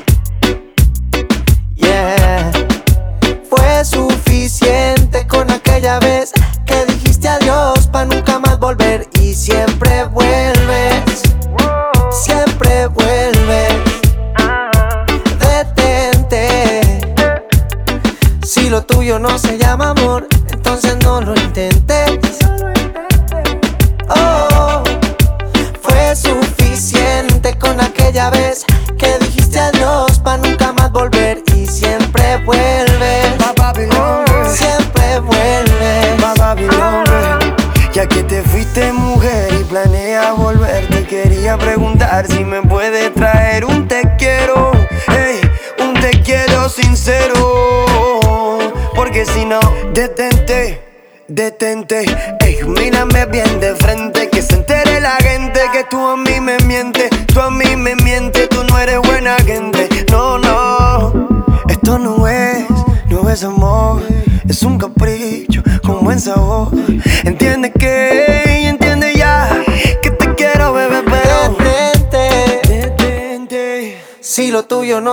ya ves que dijiste adiós pa' nunca más volver y siempre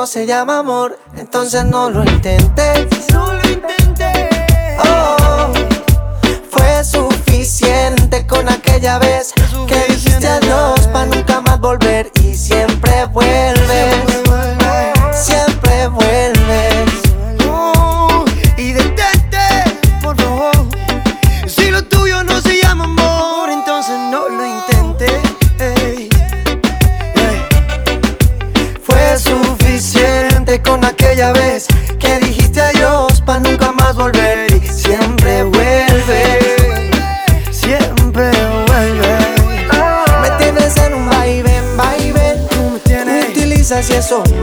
se llama amor, entonces no lo intenté. No lo intenté. Oh, fue suficiente con aquella vez si eso.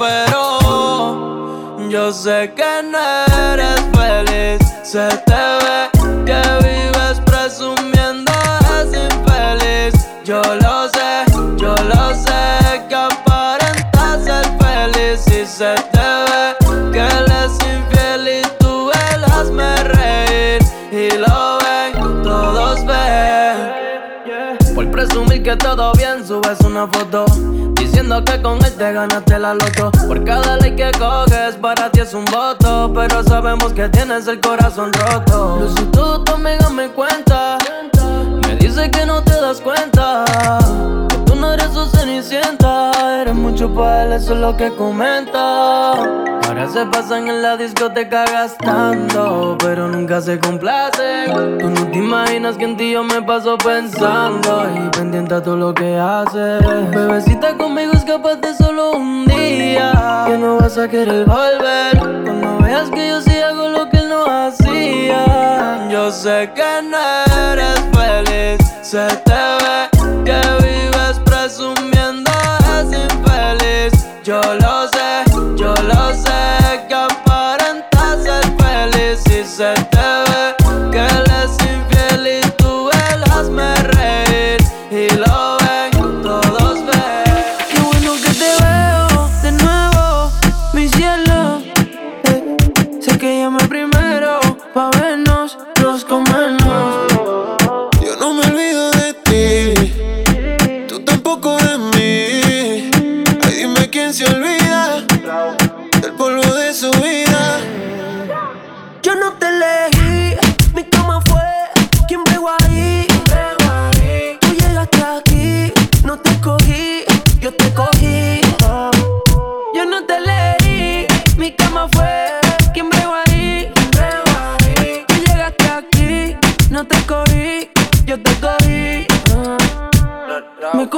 Pero yo sé que no eres feliz. Se te ve que vives presumiendo es infeliz. Yo lo sé, yo lo sé que aparentas ser feliz y se te ve que todo bien subes una foto. Diciendo que con él te ganaste la loto. Por cada ley que coges para ti es un voto. Pero sabemos que tienes el corazón roto. Lo si tú, amiga me cuenta. Me dice que no te das cuenta. Que tú no eres su cenicienta. Eres mucho para él, eso es lo que comenta Ahora se pasan en la discoteca gastando Pero nunca se complacen Tú no te imaginas que en ti yo me paso pensando Y pendiente a todo lo que haces Bebecita conmigo escapaste solo un día. Que no vas a querer volver. Cuando veas que yo sí hago lo que él no hacía. Yo sé que no eres feliz. Se te ve que vives presumiendo es infeliz. Yo lo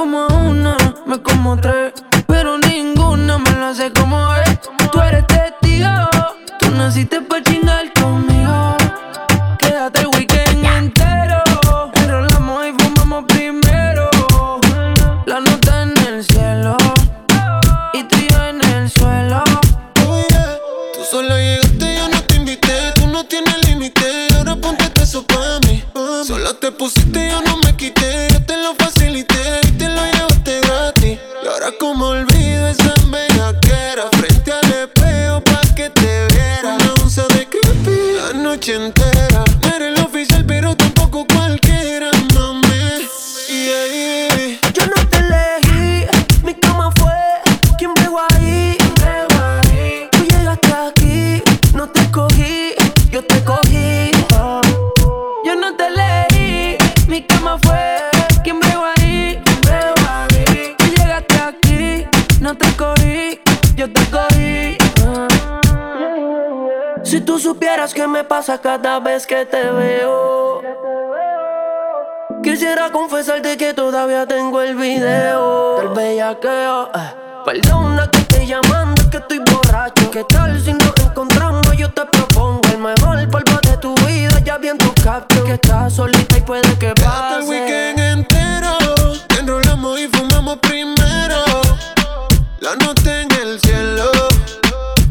como me pasa cada vez que te veo. Quisiera confesarte que todavía tengo el video del bellaqueo. eh. Perdona que estoy llamando, es que estoy borracho. ¿Qué tal si nos encontramos? Yo te propongo el mejor polvo de tu vida. Ya vi en tu caption que estás solita y puede que Quédate el pase. weekend entero. Enrolamos y fumamos primero. La nota en el cielo.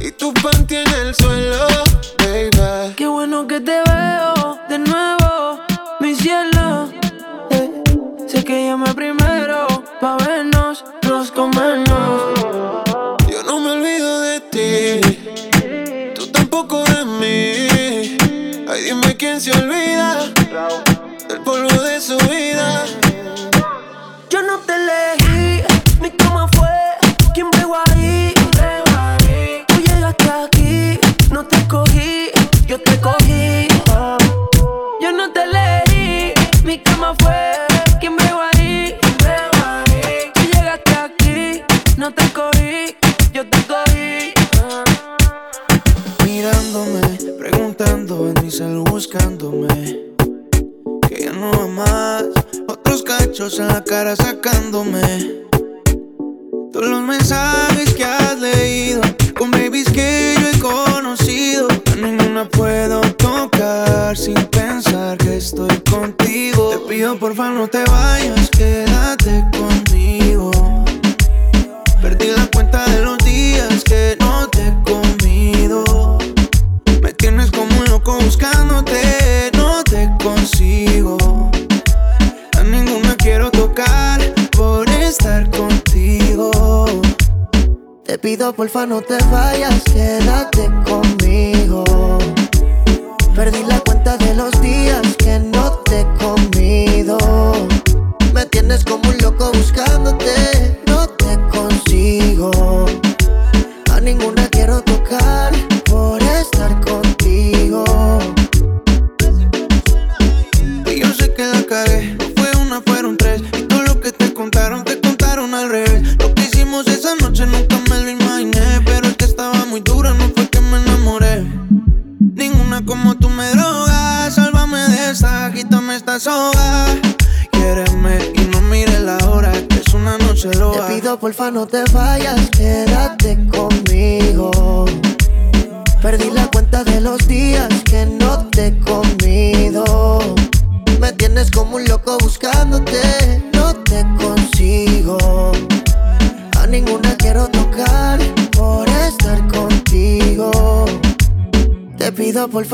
Y tu panty en el suelo, baby. Qué bueno que te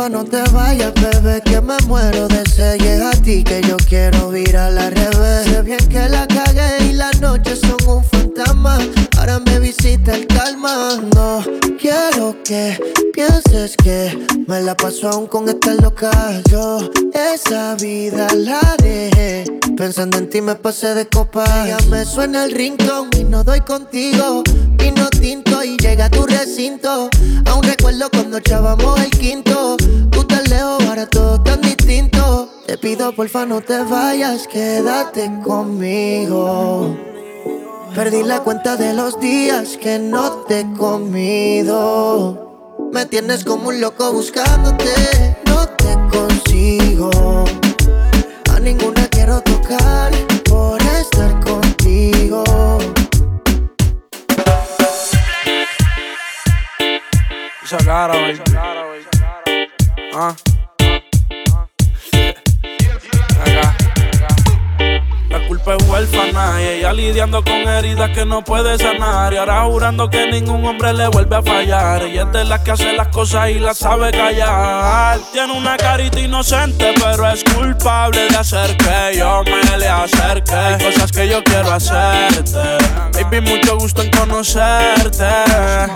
no te vayas, bebé, que me muero de sed. Es a ti que yo quiero ir a la revés. Sé bien que la cagué y las noches son un fantasma. Ahora me visita el calma. No quiero que pienses que me la paso aún con esta loca. Yo esa vida la dejé. Pensando en ti me pasé de copa. Ya me suena el rincón y no doy contigo. Vino tinto y llega a tu recinto. Aún recuerdo cuando echábamos el quinto. Tú tan lejos, ahora todo tan distinto. Te pido porfa no te vayas, quédate conmigo. Perdí la cuenta de los días que no te he comido. Me tienes como un loco buscándote, no te consigo. A ninguna quiero tocar Esa cara, baby. Ah. Culpa es huérfana y ella lidiando con heridas que no puede sanar. Y ahora jurando que ningún hombre le vuelve a fallar. Ella es de las que hace las cosas y las sabe callar. Tiene una carita inocente, pero es culpable de hacer que yo me le acerque. Cosas que yo quiero hacerte. Baby, mucho gusto en conocerte.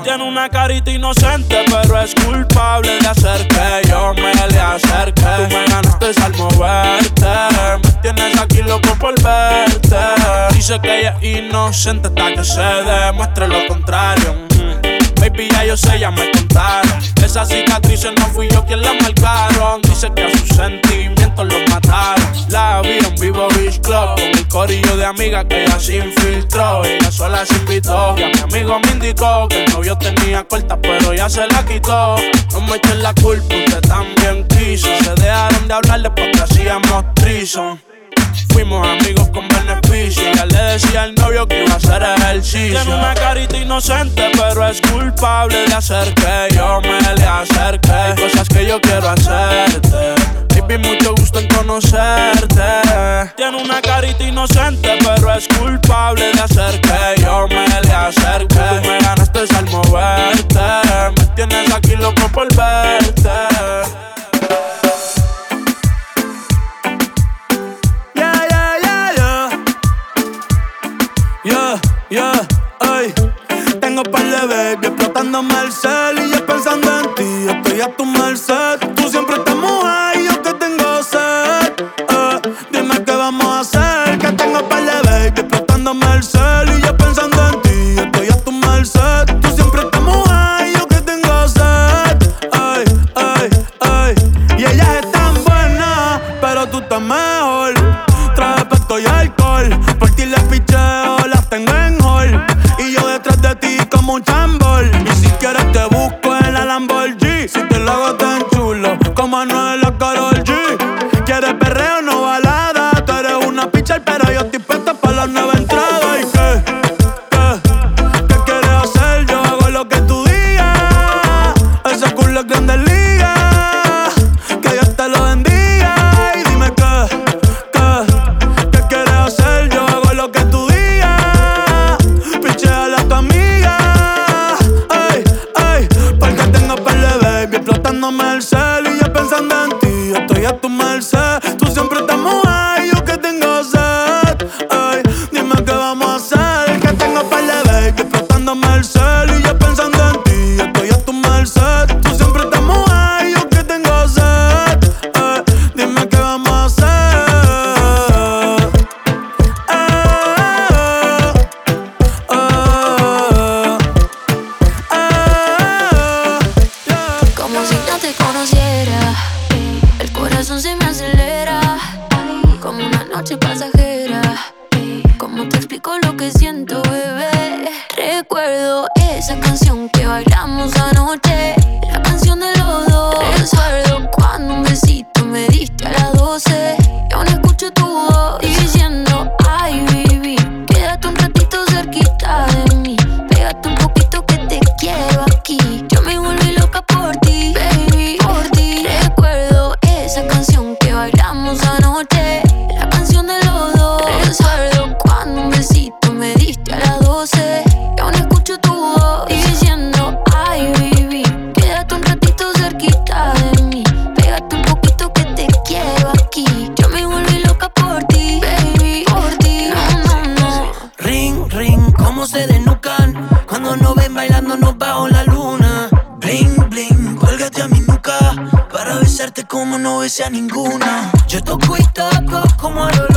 Tiene una carita inocente, pero es culpable de hacer que yo me le acerque. Tú me ganaste al moverte. Tienes aquí loco por verte. Dice que ella es inocente hasta que se demuestre lo contrario. Mm. Baby, ya yo sé, ya me contaron. Esas cicatrices no fui yo quien las marcaron. Dice que a sus sentimientos los mataron. La vi en vivo Beach Club con el corillo de amigas que ella se infiltró. Ella sola se invitó. Y a mi amigo me indicó que el novio tenía corta, pero ya se la quitó. No me echen la culpa, usted también quiso. Se dejaron de hablar después que hacíamos trison. Fuimos amigos con beneficio. Ya le decía al novio que iba a hacer ejercicio. Tiene una carita inocente, pero es culpable de hacer que yo me le acerque. Hay cosas que yo quiero hacerte. Baby, mucho gusto en conocerte. Tiene una carita inocente, pero es culpable de hacer que yo me le acerque. Tú me ganaste al moverte. Me tienes aquí loco por verte. Explotándome el cel y yo pensando en ti. Estoy a tu merced. No besé a ninguna. Yo toco y toco como a lo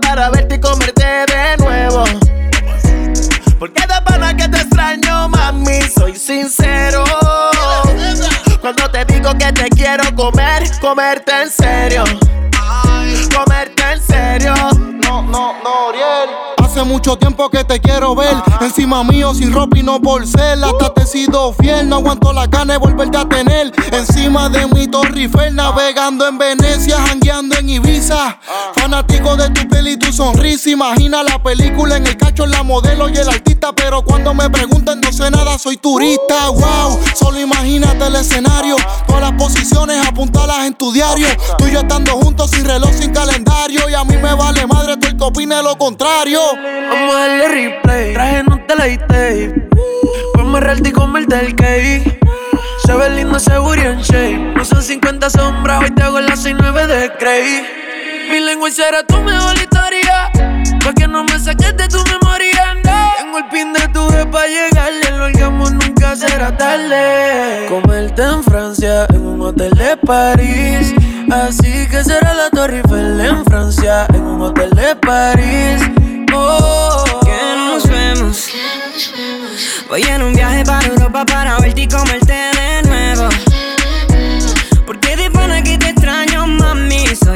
para verte y comerte de nuevo. Porque de pana que te extraño, mami, soy sincero. Cuando te digo que te quiero comer, comerte en serio. Comerte en serio. No, no, no, Oriel. Hace mucho tiempo que te quiero ver. Encima mío, sin ropa y no por ser. Hasta te he sido fiel. No aguanto la gana de volverte a tener. Encima de mi Torre Eiffel, navegando en Venecia, jangueando en Ibiza. Fanático de tu tu sonrisa. Imagina la película en el cacho, la modelo y el artista. Pero cuando me preguntan, no sé nada, soy turista. Wow, solo imagínate el escenario. Todas las posiciones, apuntalas en tu diario. Tú y yo estando juntos, sin reloj, sin calendario. Y a mí me vale madre todo el que opine lo contrario. Vamos a darle replay. Traje no te la tape. Vamos y comerte el cake. Se ve lindo ese booty en shape. No son 50 sombras, hoy te hago las 69 de Cray. Mi lengua será tu mejor historia. Pa' que no me saques de tu memoria. No. Tengo el pin de tu vez pa' llegarle. Lo hagamos nunca será tarde. Comerte en Francia, en un hotel de París. Así que será la Torre Eiffel en Francia, en un hotel de París. Oh, Que no nos vemos. Voy en un viaje para Europa para verte y comerte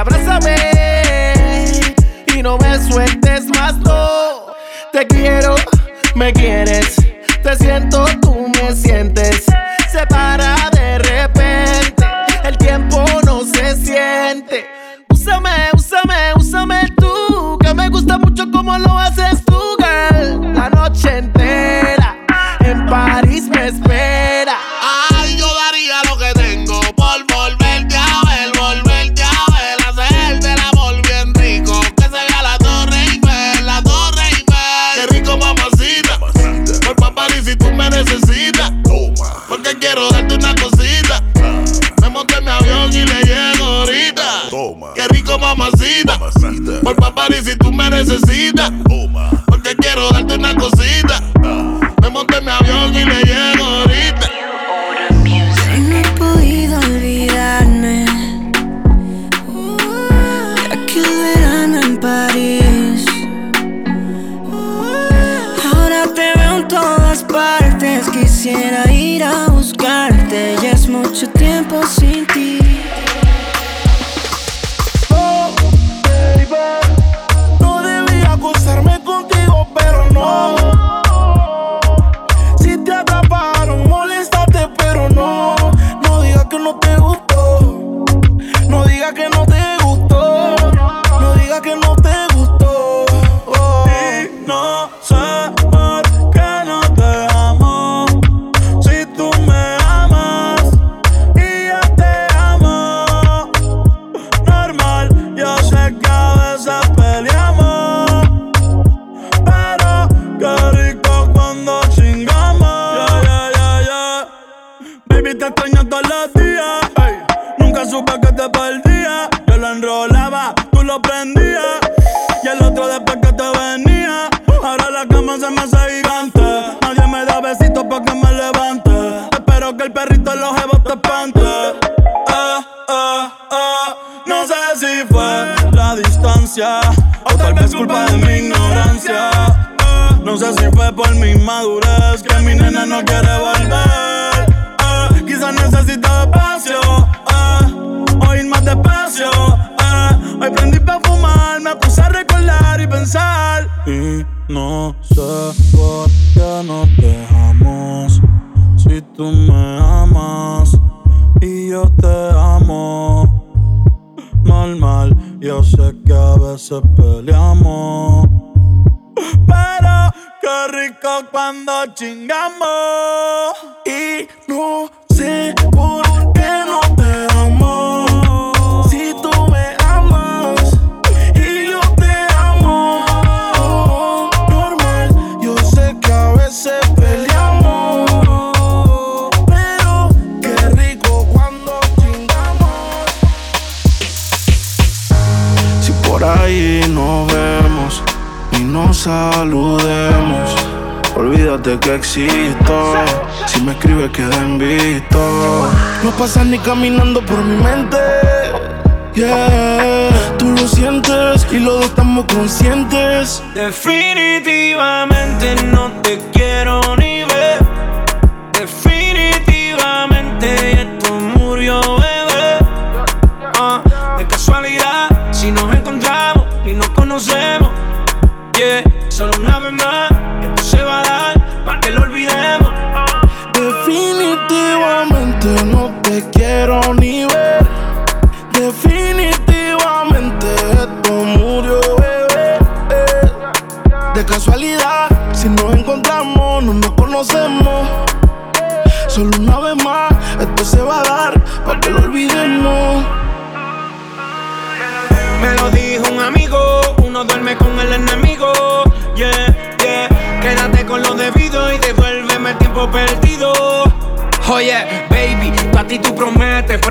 Abrázame. Y no me sueltes más, no. Te quiero, me quieres. Te siento, tú me sientes. Se para de repente. El tiempo no se siente. Úsame, úsame, úsame tú. Que me gusta mucho como lo haces tú, girl. La noche entera Por papá, y si tú me necesitas.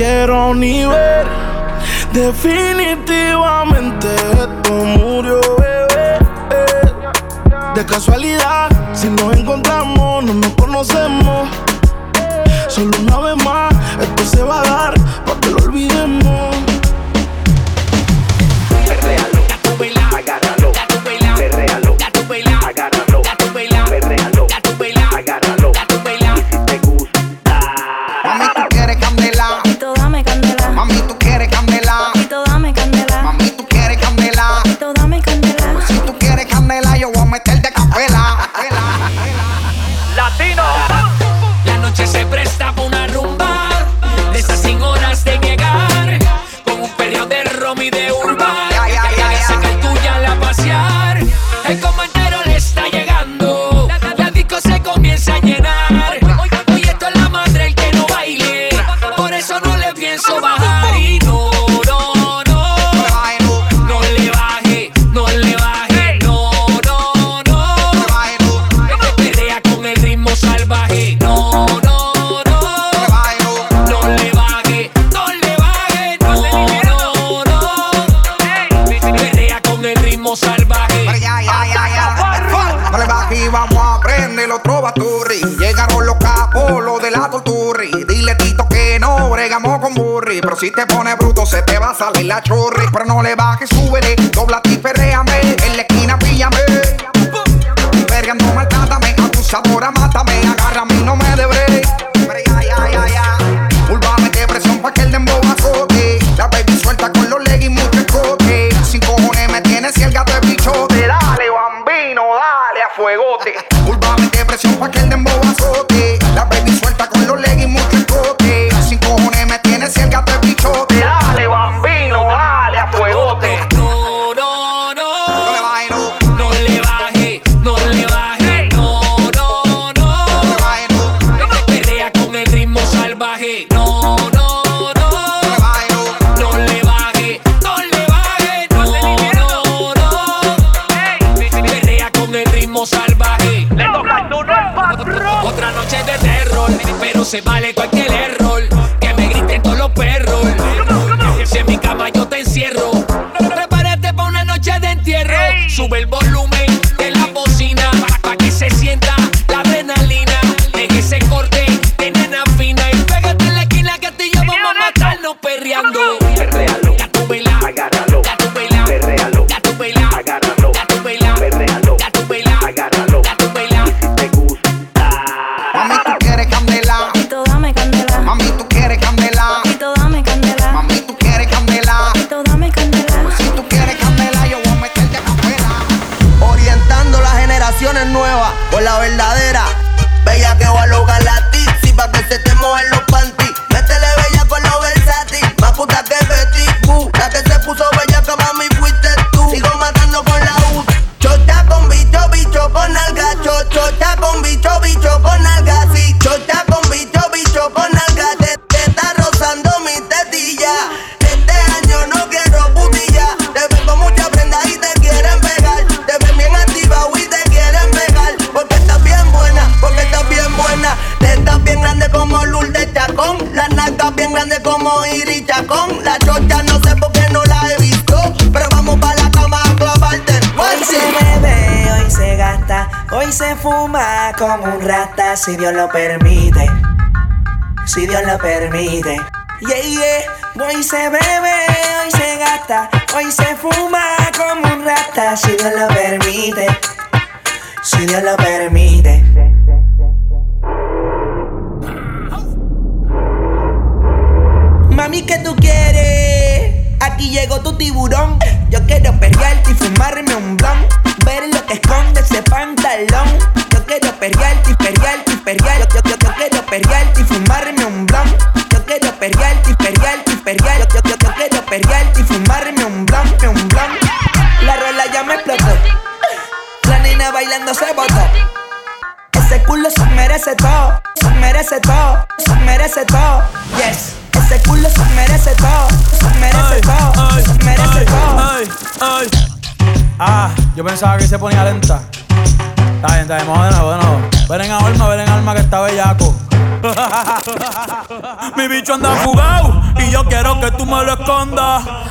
quiero ni ver. Definitivamente esto murió, bebé. De casualidad, si nos encontramos, no nos conocemos. Solo una vez más. patrol ritmo salvaje. Otra noche de terror, pero se vale cualquier error. Que me griten todos los perros. Si en mi cama yo te encierro. Prepárate para una noche de entierro. Sube el volumen. Si Dios lo permite. Si Dios lo permite. Yeah. Hoy se bebe, hoy se gasta, hoy se fuma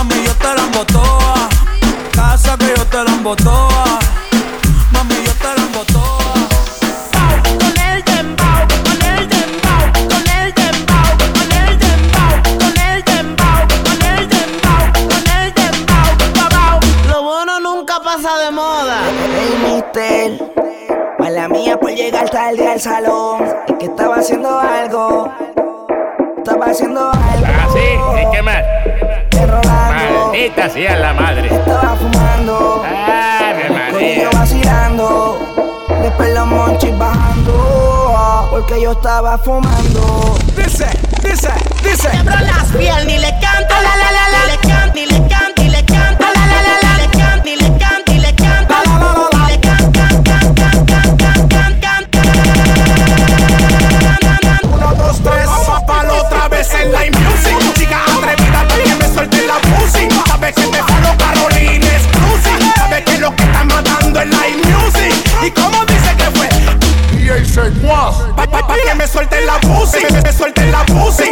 Mami, yo te la embotoa. Casa que yo te la embotoa. Mami, yo te la embotoa. Con el dembow, con el dembow, con el dembow, con el dembow, con el dembow, con el dembow, con el dembow. Lo bueno nunca pasa de moda. Hey, mister, mala mía por llegar tarde al salón. Es que estaba haciendo algo. Estaba haciendo algo. Maldita sea la madre. Estaba fumando. María. Corillo vacilando. Después los monchis bajando. Porque yo estaba fumando. Dice, dice, dice. Quebro las piel, ni le canto. La, la, la, la. Ni le canto, ni le canto, ni le canto. La, la, la, la. Ni le canto, ni le canto, ni le canto. La, la, la, la. Ni le canto. Uno, dos, tres, papalo otra vez en la music. Pussy. Sabe que te falo Carolina es cruci. Sabe que lo que está matando es la music. Y como dice que fue. Y él se Pa, pa, pa que me suelte la pussy. Me, me, me suelte la pussy.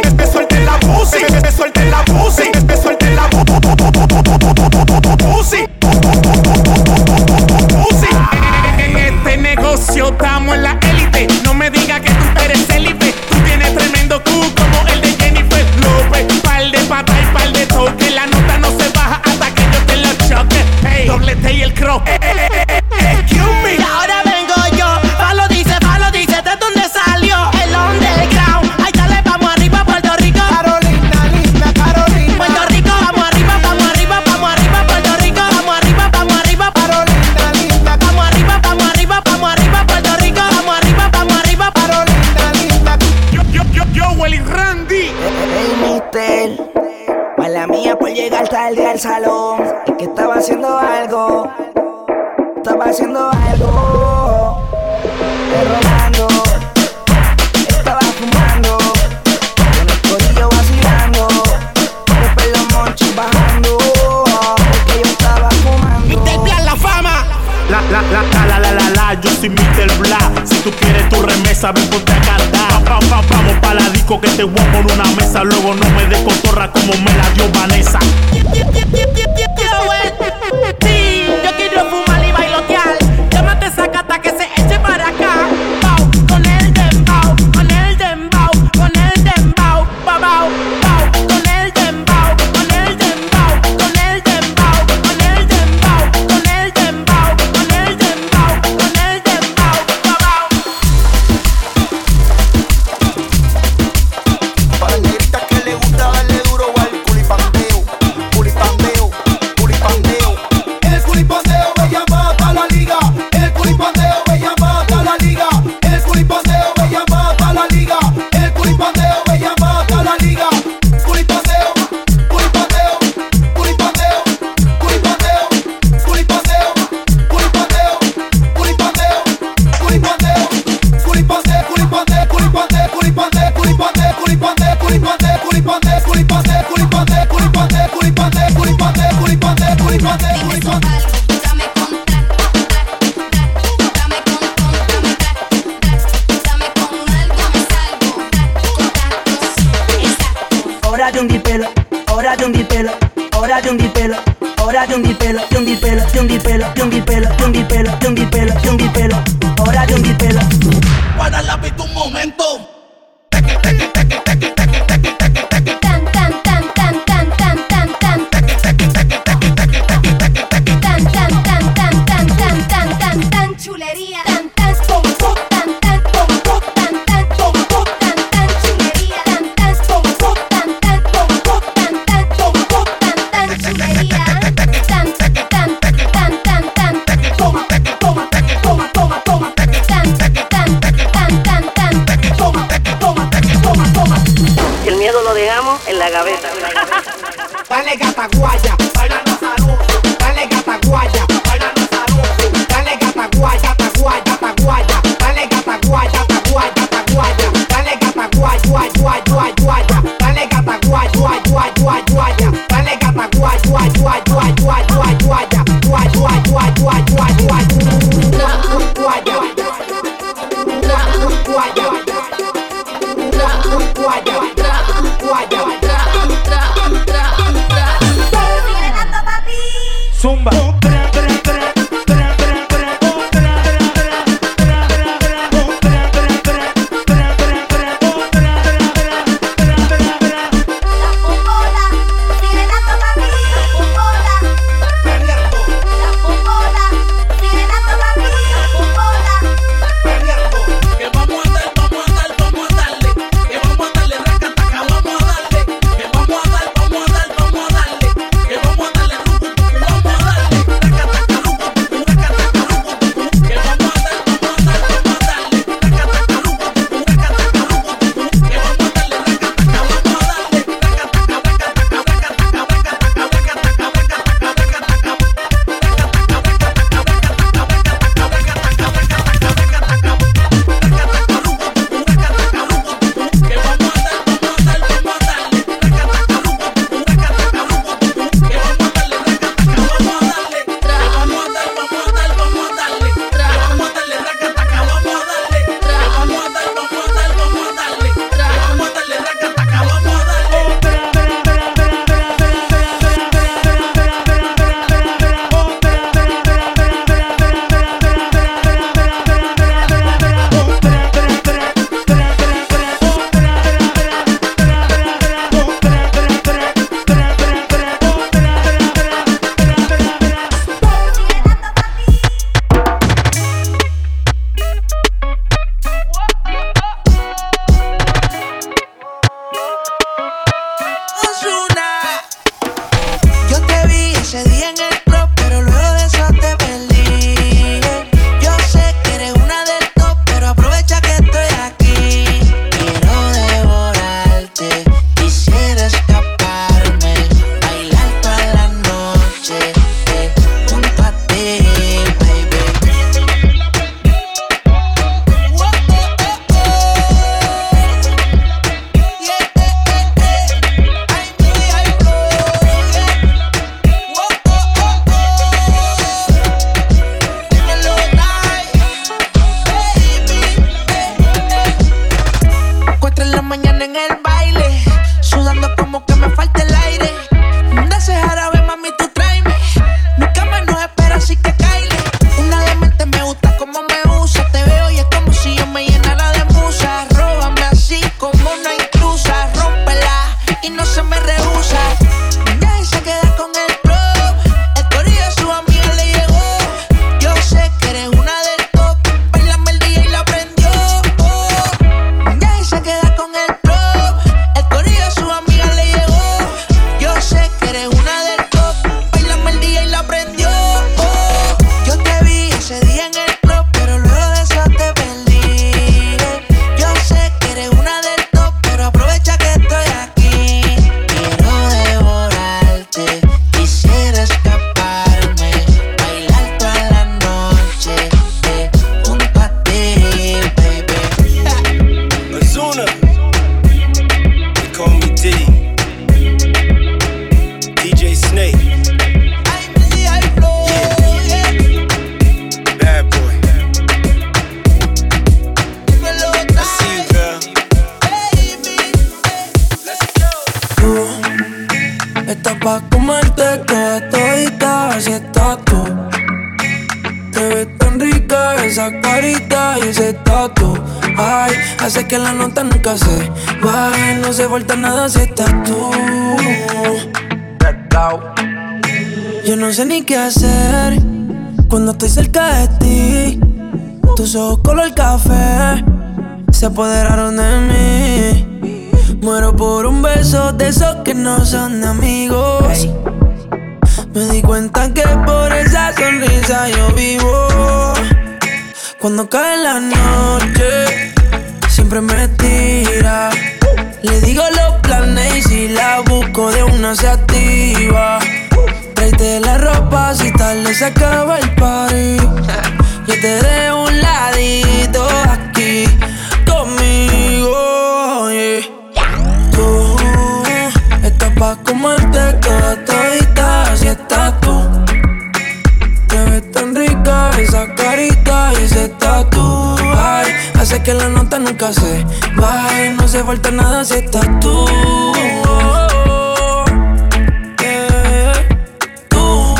sabe ponte a cantar. Vamos pa' la disco que este te voy con una mesa. Luego no me descontorra como me la dio Vanessa. miedo lo dejamos en la gaveta. Dale gata guaya, falta nada si estás tú. Yo no sé ni qué hacer cuando estoy cerca de ti. Tus ojos color café se apoderaron de mí. Muero por un beso de esos que no son amigos. Me di cuenta que por esa sonrisa yo vivo. Cuando cae la noche, siempre me tira. Le digo los planes y si la busco de una se activa. Tráete la ropa si tarde se acaba el party. Yo te dejo un ladito aquí conmigo. Tú estás pa' comerte toda todita si estás tú. Te ves tan rica esa carita y ese tatu. Hace que la nota nunca se baje. No se falta nada si estás tú. Yeah. Tú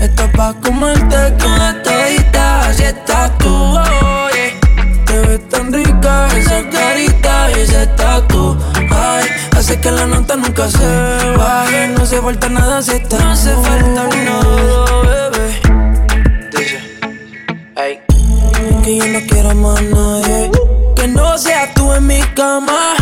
estás pa' comerte toda todita si estás tú. Yeah. Te ves tan rica esa carita y ese tatu. Ay, hace que la nota nunca se baje. No se falta nada si estás No se falta nada, Que yo no quiero más nadie. Que no seas tú en mi cama.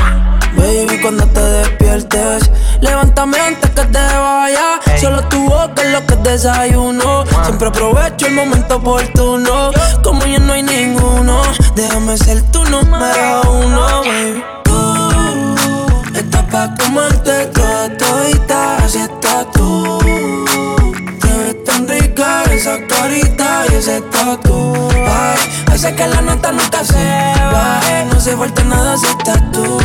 Baby, cuando te despiertes, levántame antes que te vaya. Solo tu boca es lo que desayuno. Siempre aprovecho el momento oportuno. Como ya no hay ninguno, déjame ser tu número uno, baby. Tú estás pa' comerte toda todita, así esa carita y ese tatu. Ay, hace que la nota nunca se baje. No se falta nada si estás tú.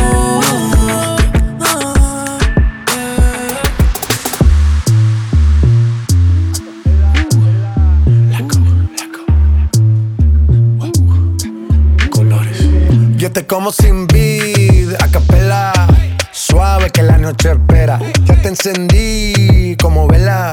Yo te como sin vid, a capela. Suave que la noche espera. Ya te encendí como vela.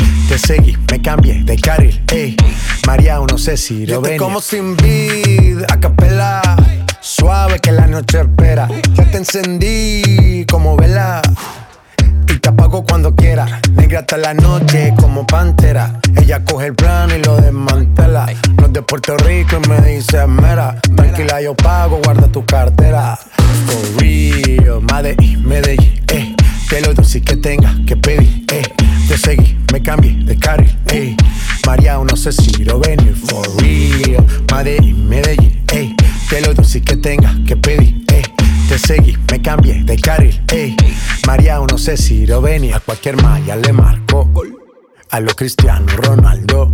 Te seguí, me cambié de carril, eh. María, no sé si lo te venir. como sin vid, a capela. Suave que la noche espera. Ya te encendí como vela. Y te apago cuando quiera. Negra hasta la noche como pantera. Ella coge el plano y lo desmantela. No es de Puerto Rico y me dice mera. Tranquila, yo pago, guarda tu cartera. For real, Medellín, Medellín, eh. Que lo dulce que tenga que pedir. Te me cambié de carril, eh. María, no sé si lo venir. For real, Medellín, Medellín, eh. Que lo dulce que tenga que pedir, eh. Te seguí, me cambié de carril, ey. María, no sé si lo venía. A cualquier malla le marco. A lo Cristiano Ronaldo.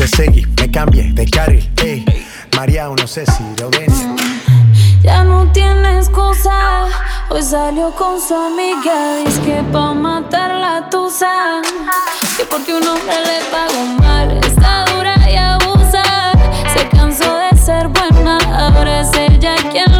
Te seguí, me cambié de carril, eh. María, no sé si lo venir. Ya no tiene excusa. Hoy salió con su amiga. Dice que pa' matar la tusa. Que porque un hombre le pagó mal. Está dura y abusa. Se cansó de ser buena. Ahora es ella quien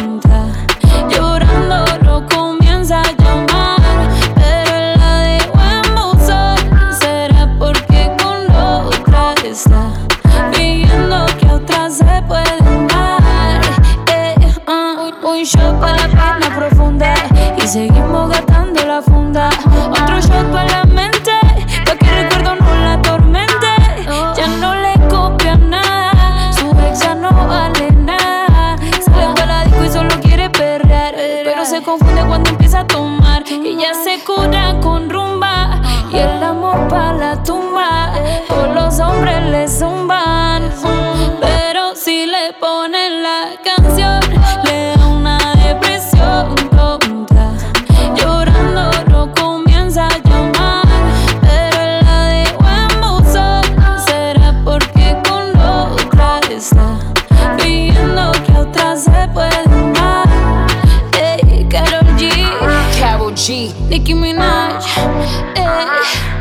seguimos gastando la funda. Otro shot para la mente, pa' que el recuerdo no la atormente. Ya no le copia nada, su ex ya no vale nada. Sale de la disco y solo quiere perrear, pero se confunde cuando empieza a tomar. Y ya se cura con rumba y el amor para la tumba. Todos los hombres le zumban, pero si le ponen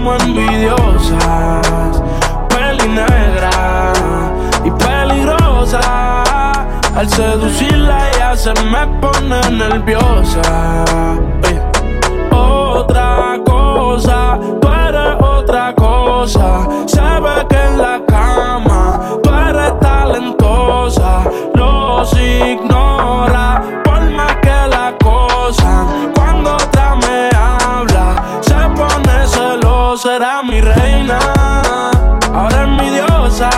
como envidiosas, peli negra y peligrosa. Al seducirla ella se me pone nerviosa. Otra cosa, tú eres otra cosa. Sabe que en la cama tú eres talentosa. Los signos será mi reina. Ahora es mi diosa.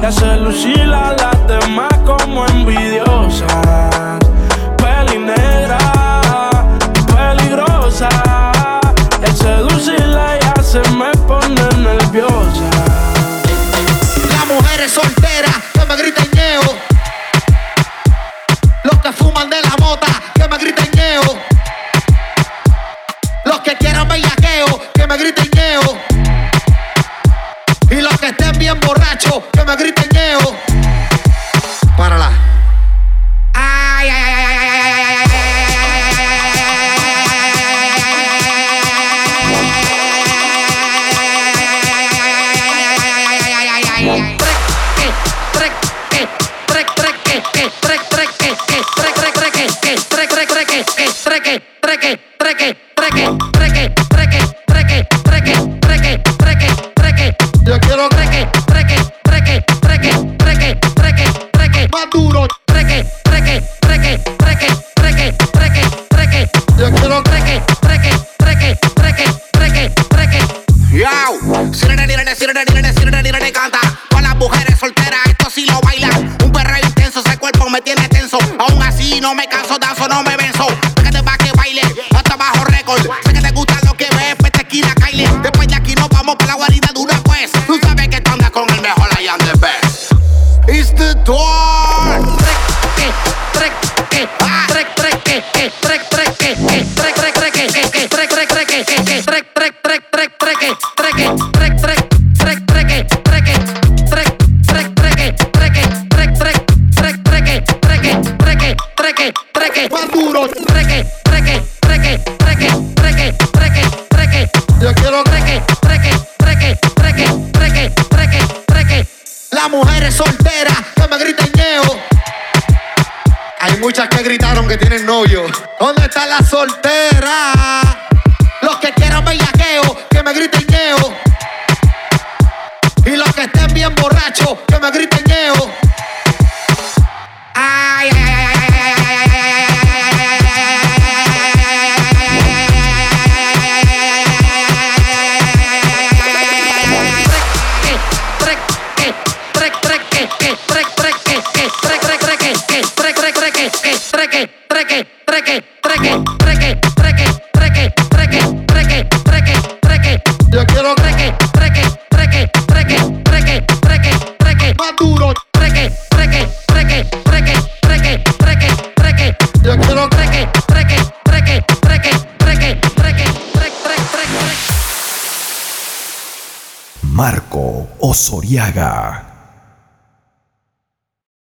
Y hace lucir a las demás como envidiosas. Peli negra, peligrosa. Y al seducirla ya se me pone nerviosa.